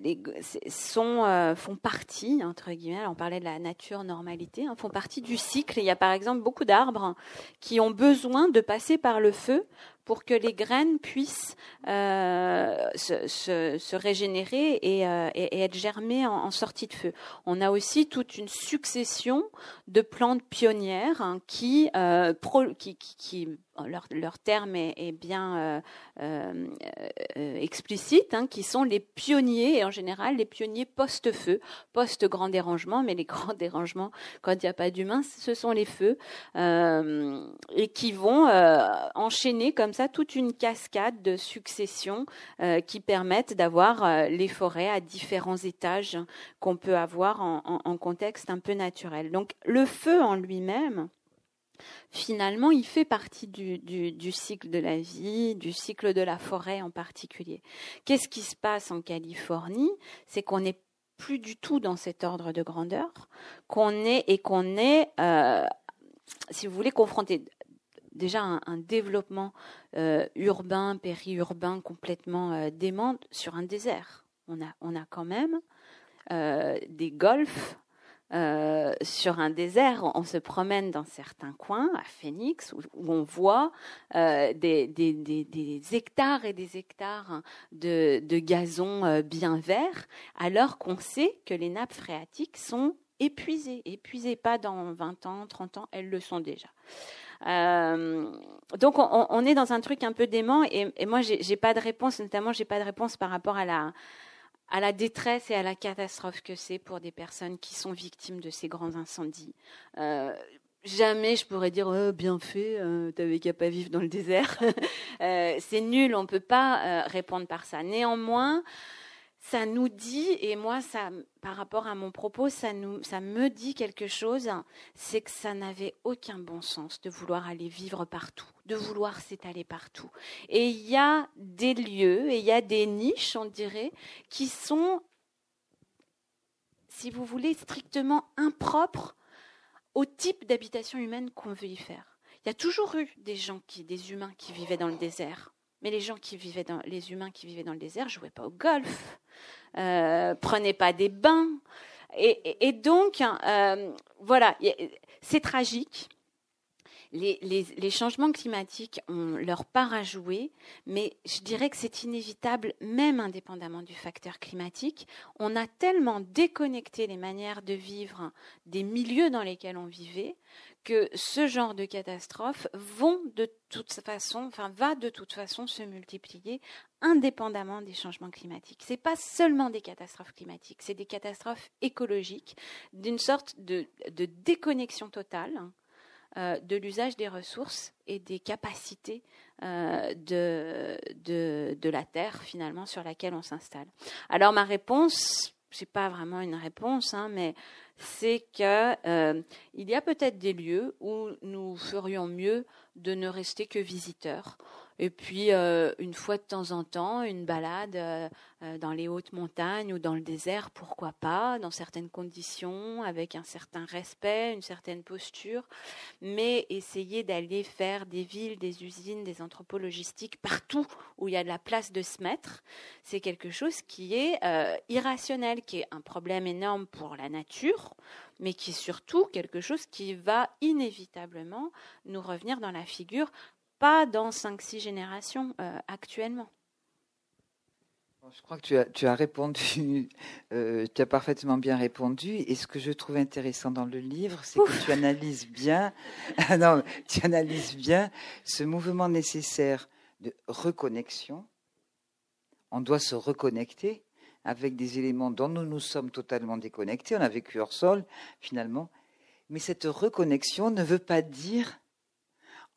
sont, euh, font partie, entre guillemets, on parlait de la nature normalité, hein, font partie du cycle. Il y a par exemple beaucoup d'arbres qui ont besoin de passer par le feu pour que les graines puissent euh, se, se, se, régénérer et, euh, et être germées en, en, sortie de feu. On a aussi toute une succession de plantes pionnières hein, qui, euh, pro, qui, qui, qui leur, leur, terme est, est bien euh, explicite, hein, qui sont les pionniers, et en général les pionniers post-feu, post-grand dérangement, mais les grands dérangements, quand il n'y a pas d'humains, ce sont les feux, et qui vont enchaîner comme ça toute une cascade de successions euh, qui permettent d'avoir euh, les forêts à différents étages qu'on peut avoir en, en, contexte un peu naturel. Donc le feu en lui-même, finalement, il fait partie du, cycle de la vie, du cycle de la forêt en particulier. Qu'est-ce qui se passe en Californie? C'est qu'on n'est plus du tout dans cet ordre de grandeur, qu'on est et qu'on est, euh, si vous voulez, confronté déjà un, un développement euh, urbain, périurbain complètement euh, dément sur un désert. On a, on a quand même des golfs euh, sur un désert, on se promène dans certains coins, à Phoenix, où, on voit euh, des, hectares et des hectares de, de gazon euh, bien vert, alors qu'on sait que les nappes phréatiques sont épuisées. Épuisées pas dans 20 ans, 30 ans, elles le sont déjà. Euh, donc on, on, est dans un truc un peu dément et, et moi j'ai pas de réponse, notamment j'ai pas de réponse par rapport à la à la détresse et à la catastrophe que c'est pour des personnes qui sont victimes de ces grands incendies. Euh, jamais je pourrais dire oh, bien fait, euh, t'avais qu'à pas vivre dans le désert. euh, c'est nul, on peut pas euh, répondre par ça. Néanmoins, ça nous dit, et moi, ça, par rapport à mon propos, ça, nous, ça me dit quelque chose, c'est que ça n'avait aucun bon sens de vouloir aller vivre partout, de vouloir s'étaler partout. Et il y a des lieux, et il y a des niches, on dirait, qui sont, si vous voulez, strictement impropres au type d'habitation humaine qu'on veut y faire. Il y a toujours eu des gens qui, des humains qui vivaient dans le désert. Mais les gens qui vivaient les humains qui vivaient dans le désert jouaient pas au golf, euh, prenaient pas des bains, et, donc euh, voilà, c'est tragique. Les, changements climatiques ont leur part à jouer, mais je dirais que c'est inévitable, même indépendamment du facteur climatique. On a tellement déconnecté les manières de vivre des milieux dans lesquels on vivait que ce genre de catastrophes vont de toute façon, enfin va de toute façon se multiplier indépendamment des changements climatiques. C'est pas seulement des catastrophes climatiques, c'est des catastrophes écologiques, d'une sorte de, de, déconnexion totale euh, de l'usage des ressources et des capacités euh, de, de, de la terre finalement sur laquelle on s'installe. Alors ma réponse, c'est pas vraiment une réponse, hein, mais c'est que euh, y a peut-être des lieux où nous ferions mieux de ne rester que visiteurs. Et puis, euh, une fois de temps en temps, une balade euh, dans les hautes montagnes ou dans le désert, pourquoi pas, dans certaines conditions, avec un certain respect, une certaine posture. Mais essayer d'aller faire des villes, des usines, des entrepôts logistiques partout où il y a de la place de se mettre, c'est quelque chose qui est euh, irrationnel, qui est un problème énorme pour la nature, mais qui est surtout quelque chose qui va inévitablement nous revenir dans la figure pas dans 5-6 générations euh, actuellement. Je crois que tu as, tu as répondu, euh, tu as parfaitement bien répondu. Et ce que je trouve intéressant dans le livre, c'est que tu analyses bien, non, tu analyses bien ce mouvement nécessaire de reconnexion. On doit se reconnecter avec des éléments dont nous nous sommes totalement déconnectés. On a vécu hors sol, finalement. Mais cette reconnexion ne veut pas dire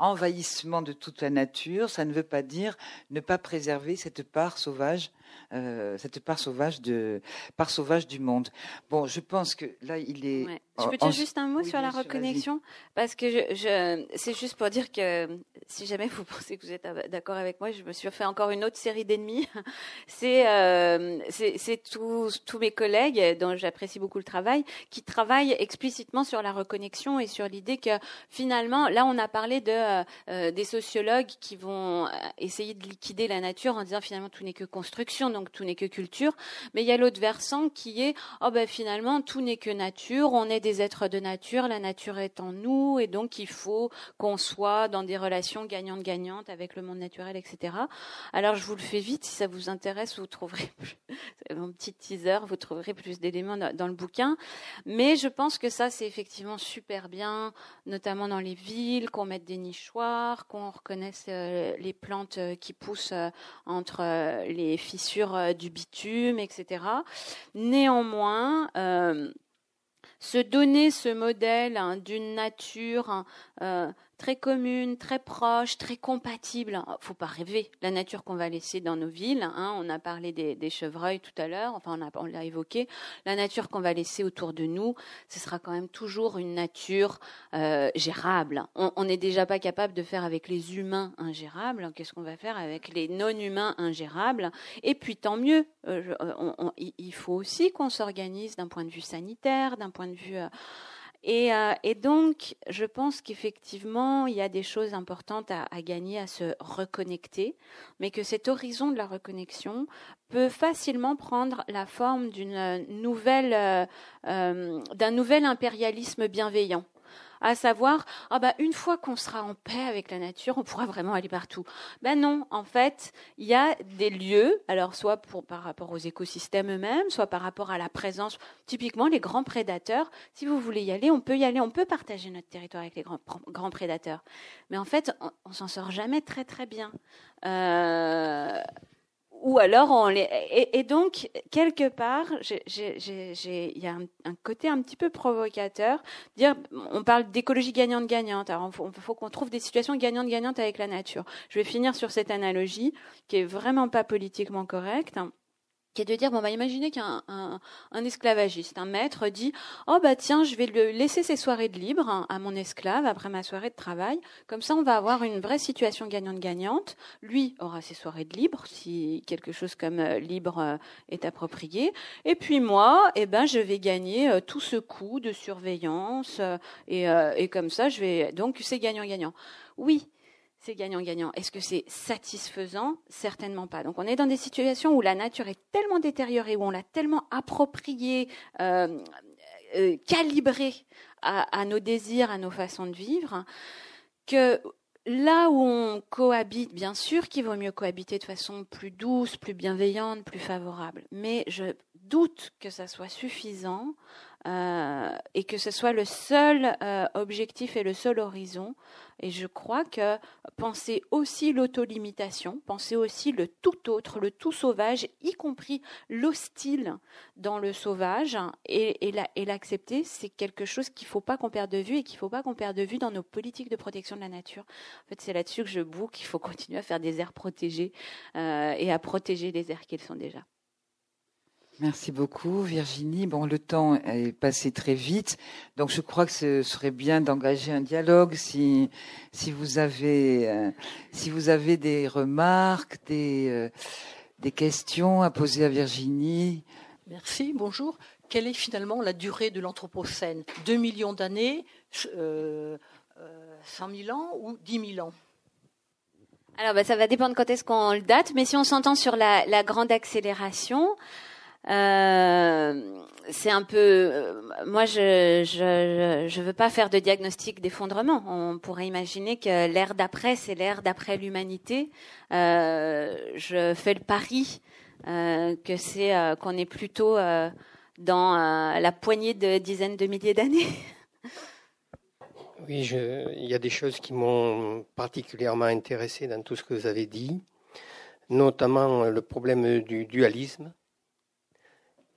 envahissement de toute la nature, ça ne veut pas dire ne pas préserver cette part sauvage, euh, cette part sauvage de part sauvage du monde. Bon, je pense que là il est. Je peux dire juste un mot sur la reconnexion? Parce que je, c'est juste pour dire que si jamais vous pensez que vous êtes d'accord avec moi, je me suis fait encore une autre série d'ennemis. C'est euh, c'est tous tous mes collègues dont j'apprécie beaucoup le travail qui travaillent explicitement sur la reconnexion et sur l'idée que finalement là on a parlé de euh, euh, des sociologues qui vont euh, essayer de liquider la nature en disant finalement tout n'est que construction, donc tout n'est que culture. Mais il y a l'autre versant qui est oh ben finalement tout n'est que nature, on est des êtres de nature, la nature est en nous et donc il faut qu'on soit dans des relations gagnantes-gagnantes avec le monde naturel, etc. Alors je vous le fais vite, si ça vous intéresse, vous trouverez mon petit teaser, vous trouverez plus d'éléments dans le bouquin. Mais je pense que ça c'est effectivement super bien, notamment dans les villes, qu'on mette des niches qu'on reconnaisse euh, les plantes euh, qui poussent euh, entre les fissures du bitume, etc. Néanmoins, se donner ce modèle hein, d'une nature hein, très commune, très proche, très compatible. Faut pas rêver. La nature qu'on va laisser dans nos villes, hein, on a parlé des, chevreuils tout à l'heure, enfin on, l'a évoqué. La nature qu'on va laisser autour de nous, ce sera quand même toujours une nature euh, gérable. On n'est déjà pas capable de faire avec les humains ingérables. Qu'est-ce qu'on va faire avec les non-humains ingérables? Et puis tant mieux. Euh, il faut aussi qu'on s'organise d'un point de vue sanitaire, d'un point de vue euh, euh, et, donc, je pense qu'effectivement, il y a des choses importantes à, gagner, à se reconnecter, mais que cet horizon de la reconnexion peut facilement prendre la forme d'une nouvelle, euh, d'un nouvel impérialisme bienveillant à savoir ah bah une fois qu'on sera en paix avec la nature, on pourra vraiment aller partout. Ben non, en fait, il y a des lieux, alors soit par rapport aux écosystèmes eux-mêmes, soit par rapport à la présence, typiquement les grands prédateurs. Si vous voulez y aller, on peut y aller, on peut partager notre territoire avec les grands, grands prédateurs. Mais en fait, on, on s'en sort jamais très très bien. Euh, ou alors on les et, donc quelque part il y a un, côté un petit peu provocateur. Dire on parle d'écologie gagnante gagnante alors il faut, qu'on trouve des situations gagnantes gagnantes avec la nature. Je vais finir sur cette analogie qui est vraiment pas politiquement correcte qui est de dire bon bah imaginez qu'un un, esclavagiste, un maître dit oh bah tiens je vais le laisser ses soirées de libre à mon esclave après ma soirée de travail. Comme ça on va avoir une vraie situation gagnante-gagnante. Lui aura ses soirées de libre si quelque chose comme euh, libre euh, est approprié. Et puis moi eh ben je vais gagner euh, tout ce coût de surveillance et, et comme ça je vais donc c'est gagnant-gagnant. Oui c'est gagnant-gagnant. Est-ce que c'est satisfaisant? Certainement pas. Donc on est dans des situations où la nature est tellement détériorée, où on l'a tellement appropriée, euh, euh, calibrée à, nos désirs, à nos façons de vivre, que là où on cohabite, bien sûr qu'il vaut mieux cohabiter de façon plus douce, plus bienveillante, plus favorable. Mais je doute que ça soit suffisant euh, et que ce soit le seul objectif et le seul horizon et je crois que penser aussi l'autolimitation, penser aussi le tout autre, le tout sauvage, y compris l'hostile dans le sauvage, et, et l'accepter, c'est quelque chose qu'il ne faut pas qu'on perde de vue et qu'il ne faut pas qu'on perde de vue dans nos politiques de protection de la nature. En fait, c'est là-dessus que je boucle qu'il faut continuer à faire des aires protégées euh, et à protéger les aires qu'ils sont déjà. Merci beaucoup, Virginie. Bon, le temps est passé très vite, donc je crois que ce serait bien d'engager un dialogue si si vous avez euh, si vous avez des remarques, des euh, des questions à poser à Virginie. Merci. Bonjour. Quelle est finalement la durée de l'anthropocène? 2 millions d'années, euh, 100 000 ans ou 10 000 ans? Alors, bah, ça va dépendre quand est-ce qu'on le date, mais si on s'entend sur la, la grande accélération, euh, c'est un peu. Euh, moi, je, je je veux pas faire de diagnostic d'effondrement. On pourrait imaginer que l'ère d'après, c'est l'ère d'après l'humanité. Euh, je fais le pari que c'est qu'on est plutôt dans la poignée de dizaines de milliers d'années. Oui, il y a des choses qui m'ont particulièrement intéressé dans tout ce que vous avez dit, notamment le problème du dualisme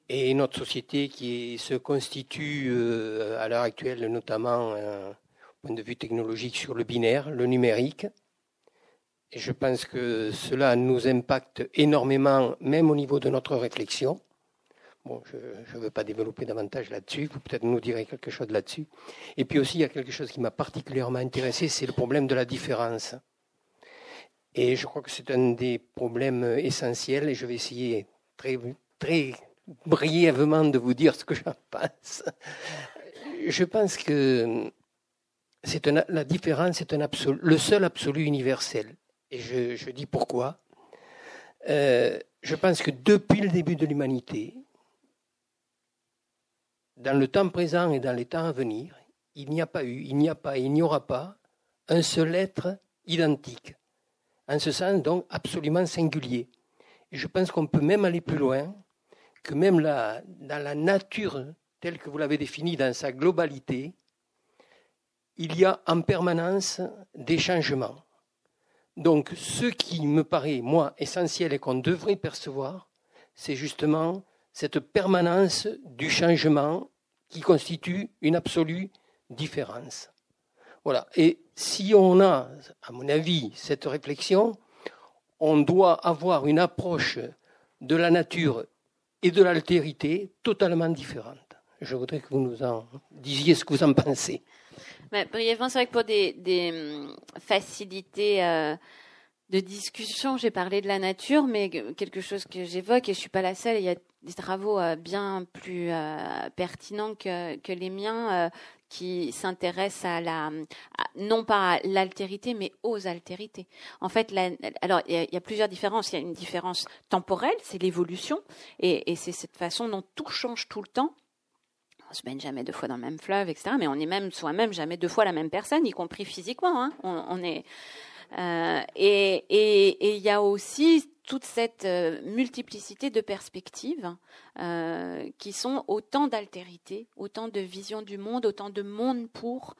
et notre société qui se constitue euh, à l'heure actuelle, notamment euh, au point de vue technologique, sur le binaire, le numérique. Et je pense que cela nous impacte énormément, même au niveau de notre réflexion. Bon, je ne veux pas développer davantage là-dessus, vous peut-être nous direz quelque chose là-dessus. Et puis aussi, il y a quelque chose qui m'a particulièrement intéressé, c'est le problème de la différence. Et je crois que c'est un des problèmes essentiels, et je vais essayer très, très brièvement de vous dire ce que j'en pense. Je pense que c'est la différence est le seul absolu universel. Et je, je dis pourquoi. Euh, je pense que depuis le début de l'humanité, dans le temps présent et dans les temps à venir, il n'y a pas eu, il n'y a pas et il n'y aura pas un seul être identique. En ce sens, donc, absolument singulier. Et je pense qu'on peut même aller plus loin, que même dans la nature telle que vous l'avez définie dans sa globalité, il y a en permanence des changements. Donc, ce qui me paraît, moi, essentiel et qu'on devrait percevoir, c'est justement cette permanence du changement qui constitue une absolue différence. Voilà. Et si on a, à mon avis, cette réflexion, on doit avoir une approche de la nature et de l'altérité totalement différente. Je voudrais que vous nous en disiez ce que vous en pensez. brièvement, c'est vrai que pour des, hum, facilités euh, de discussion, j'ai parlé de la nature, mais quelque chose que j'évoque, et je suis pas la seule, il y a des travaux euh, bien plus euh, pertinents que, les miens qui s'intéressent à la, non pas à l'altérité, mais aux altérités. En fait, alors il y, a plusieurs différences. Il y a une différence temporelle, c'est l'évolution, et, c'est cette façon dont tout change tout le temps on se baigne jamais deux fois dans le même fleuve, etc. Mais on est même soi-même jamais deux fois la même personne, y compris physiquement. Hein. On, est euh, et il y a aussi toute cette euh, multiplicité de perspectives euh, qui sont autant d'altérités, autant de visions du monde, autant de monde pour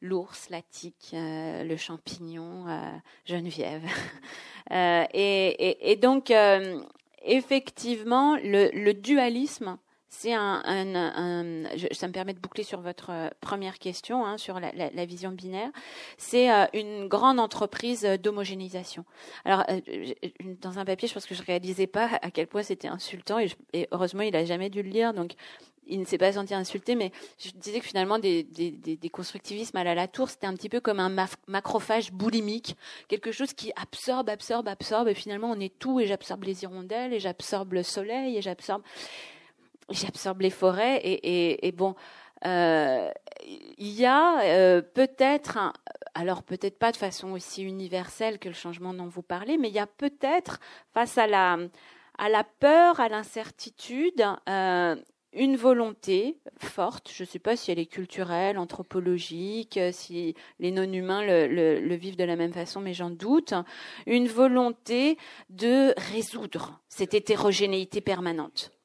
l'ours, la tique, le champignon, Geneviève. Et, donc, effectivement, le dualisme c'est un, ça me permet de boucler sur votre euh, première question hein, sur la, vision binaire. C'est euh, une grande entreprise d'homogénéisation. Alors, euh, dans un papier, je pense que je réalisais pas à quel point c'était insultant et, heureusement, il a jamais dû le lire, donc il ne s'est pas senti insulté, mais je disais que finalement, des, des, constructivismes à la Latour, c'était un petit peu comme un macrophage boulimique, quelque chose qui absorbe, absorbe, absorbe, et finalement, on est tout, et j'absorbe les hirondelles, et j'absorbe le soleil, et j'absorbe j'absorbe les forêts et, et, bon, euh, il y a euh, peut-être, alors peut-être pas de façon aussi universelle que le changement dont vous parlez, mais il y a peut-être face à la, à la peur, à l'incertitude, euh, une volonté forte, je ne sais pas si elle est culturelle, anthropologique, si les non-humains le, le, le, vivent de la même façon, mais j'en doute, une volonté de résoudre cette hétérogénéité permanente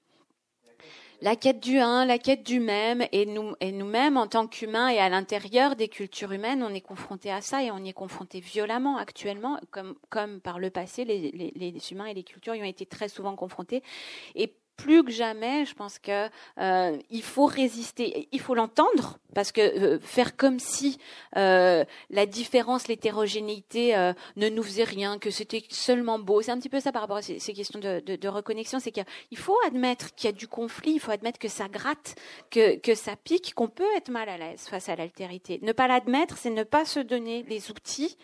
la quête du un, la quête du même, et nous, et nous-mêmes en tant qu'humains et à l'intérieur des cultures humaines, on est confronté à ça et on y est confronté violemment actuellement, comme, comme par le passé, les, les, les humains et les cultures y ont été très souvent confrontés. Plus que jamais, je pense que euh, il faut résister, il faut l'entendre, parce que euh, faire comme si euh, la différence, l'hétérogénéité euh, ne nous faisait rien, que c'était seulement beau, c'est un petit peu ça par rapport à ces, questions de, de, de reconnexion, c'est qu'il faut admettre qu'il y a du conflit, il faut admettre que ça gratte, que, que ça pique, qu'on peut être mal à l'aise face à l'altérité. Ne pas l'admettre, c'est ne pas se donner les outils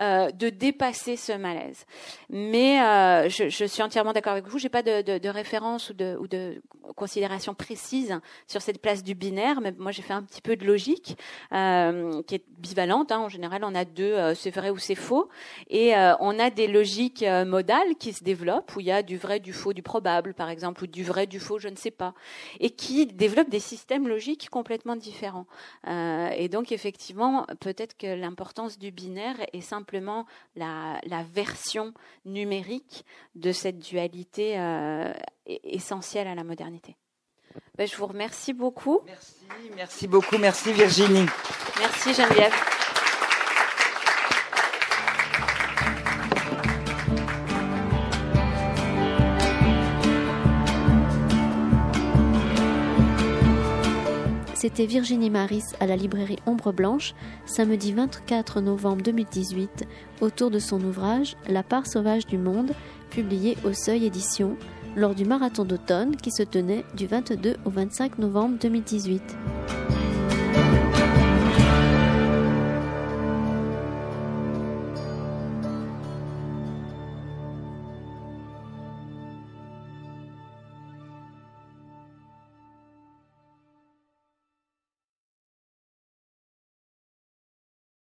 euh, de dépasser ce malaise. Mais euh, je, je, suis entièrement d'accord avec vous. J'ai pas de, de, de, référence ou de, ou de considérations précises sur cette place du binaire, mais moi j'ai fait un petit peu de logique euh, qui est bivalente. Hein. En général, on a deux, euh, c'est vrai ou c'est faux, et euh, on a des logiques modales qui se développent où il y a du vrai, du faux, du probable, par exemple, ou du vrai, du faux, je ne sais pas, et qui développent des systèmes logiques complètement différents. et donc effectivement, peut-être que l'importance du binaire est simplement la, la version numérique de cette dualité essentielle à la modernité. Ben, je vous remercie beaucoup. Merci, merci beaucoup, merci Virginie. Merci Geneviève. C'était Virginie Maris à la librairie Ombre Blanche, samedi 24 novembre 2018, autour de son ouvrage La part sauvage du monde, publié au Seuil Édition, lors du marathon d'automne qui se tenait du 22 au 25 novembre 2018.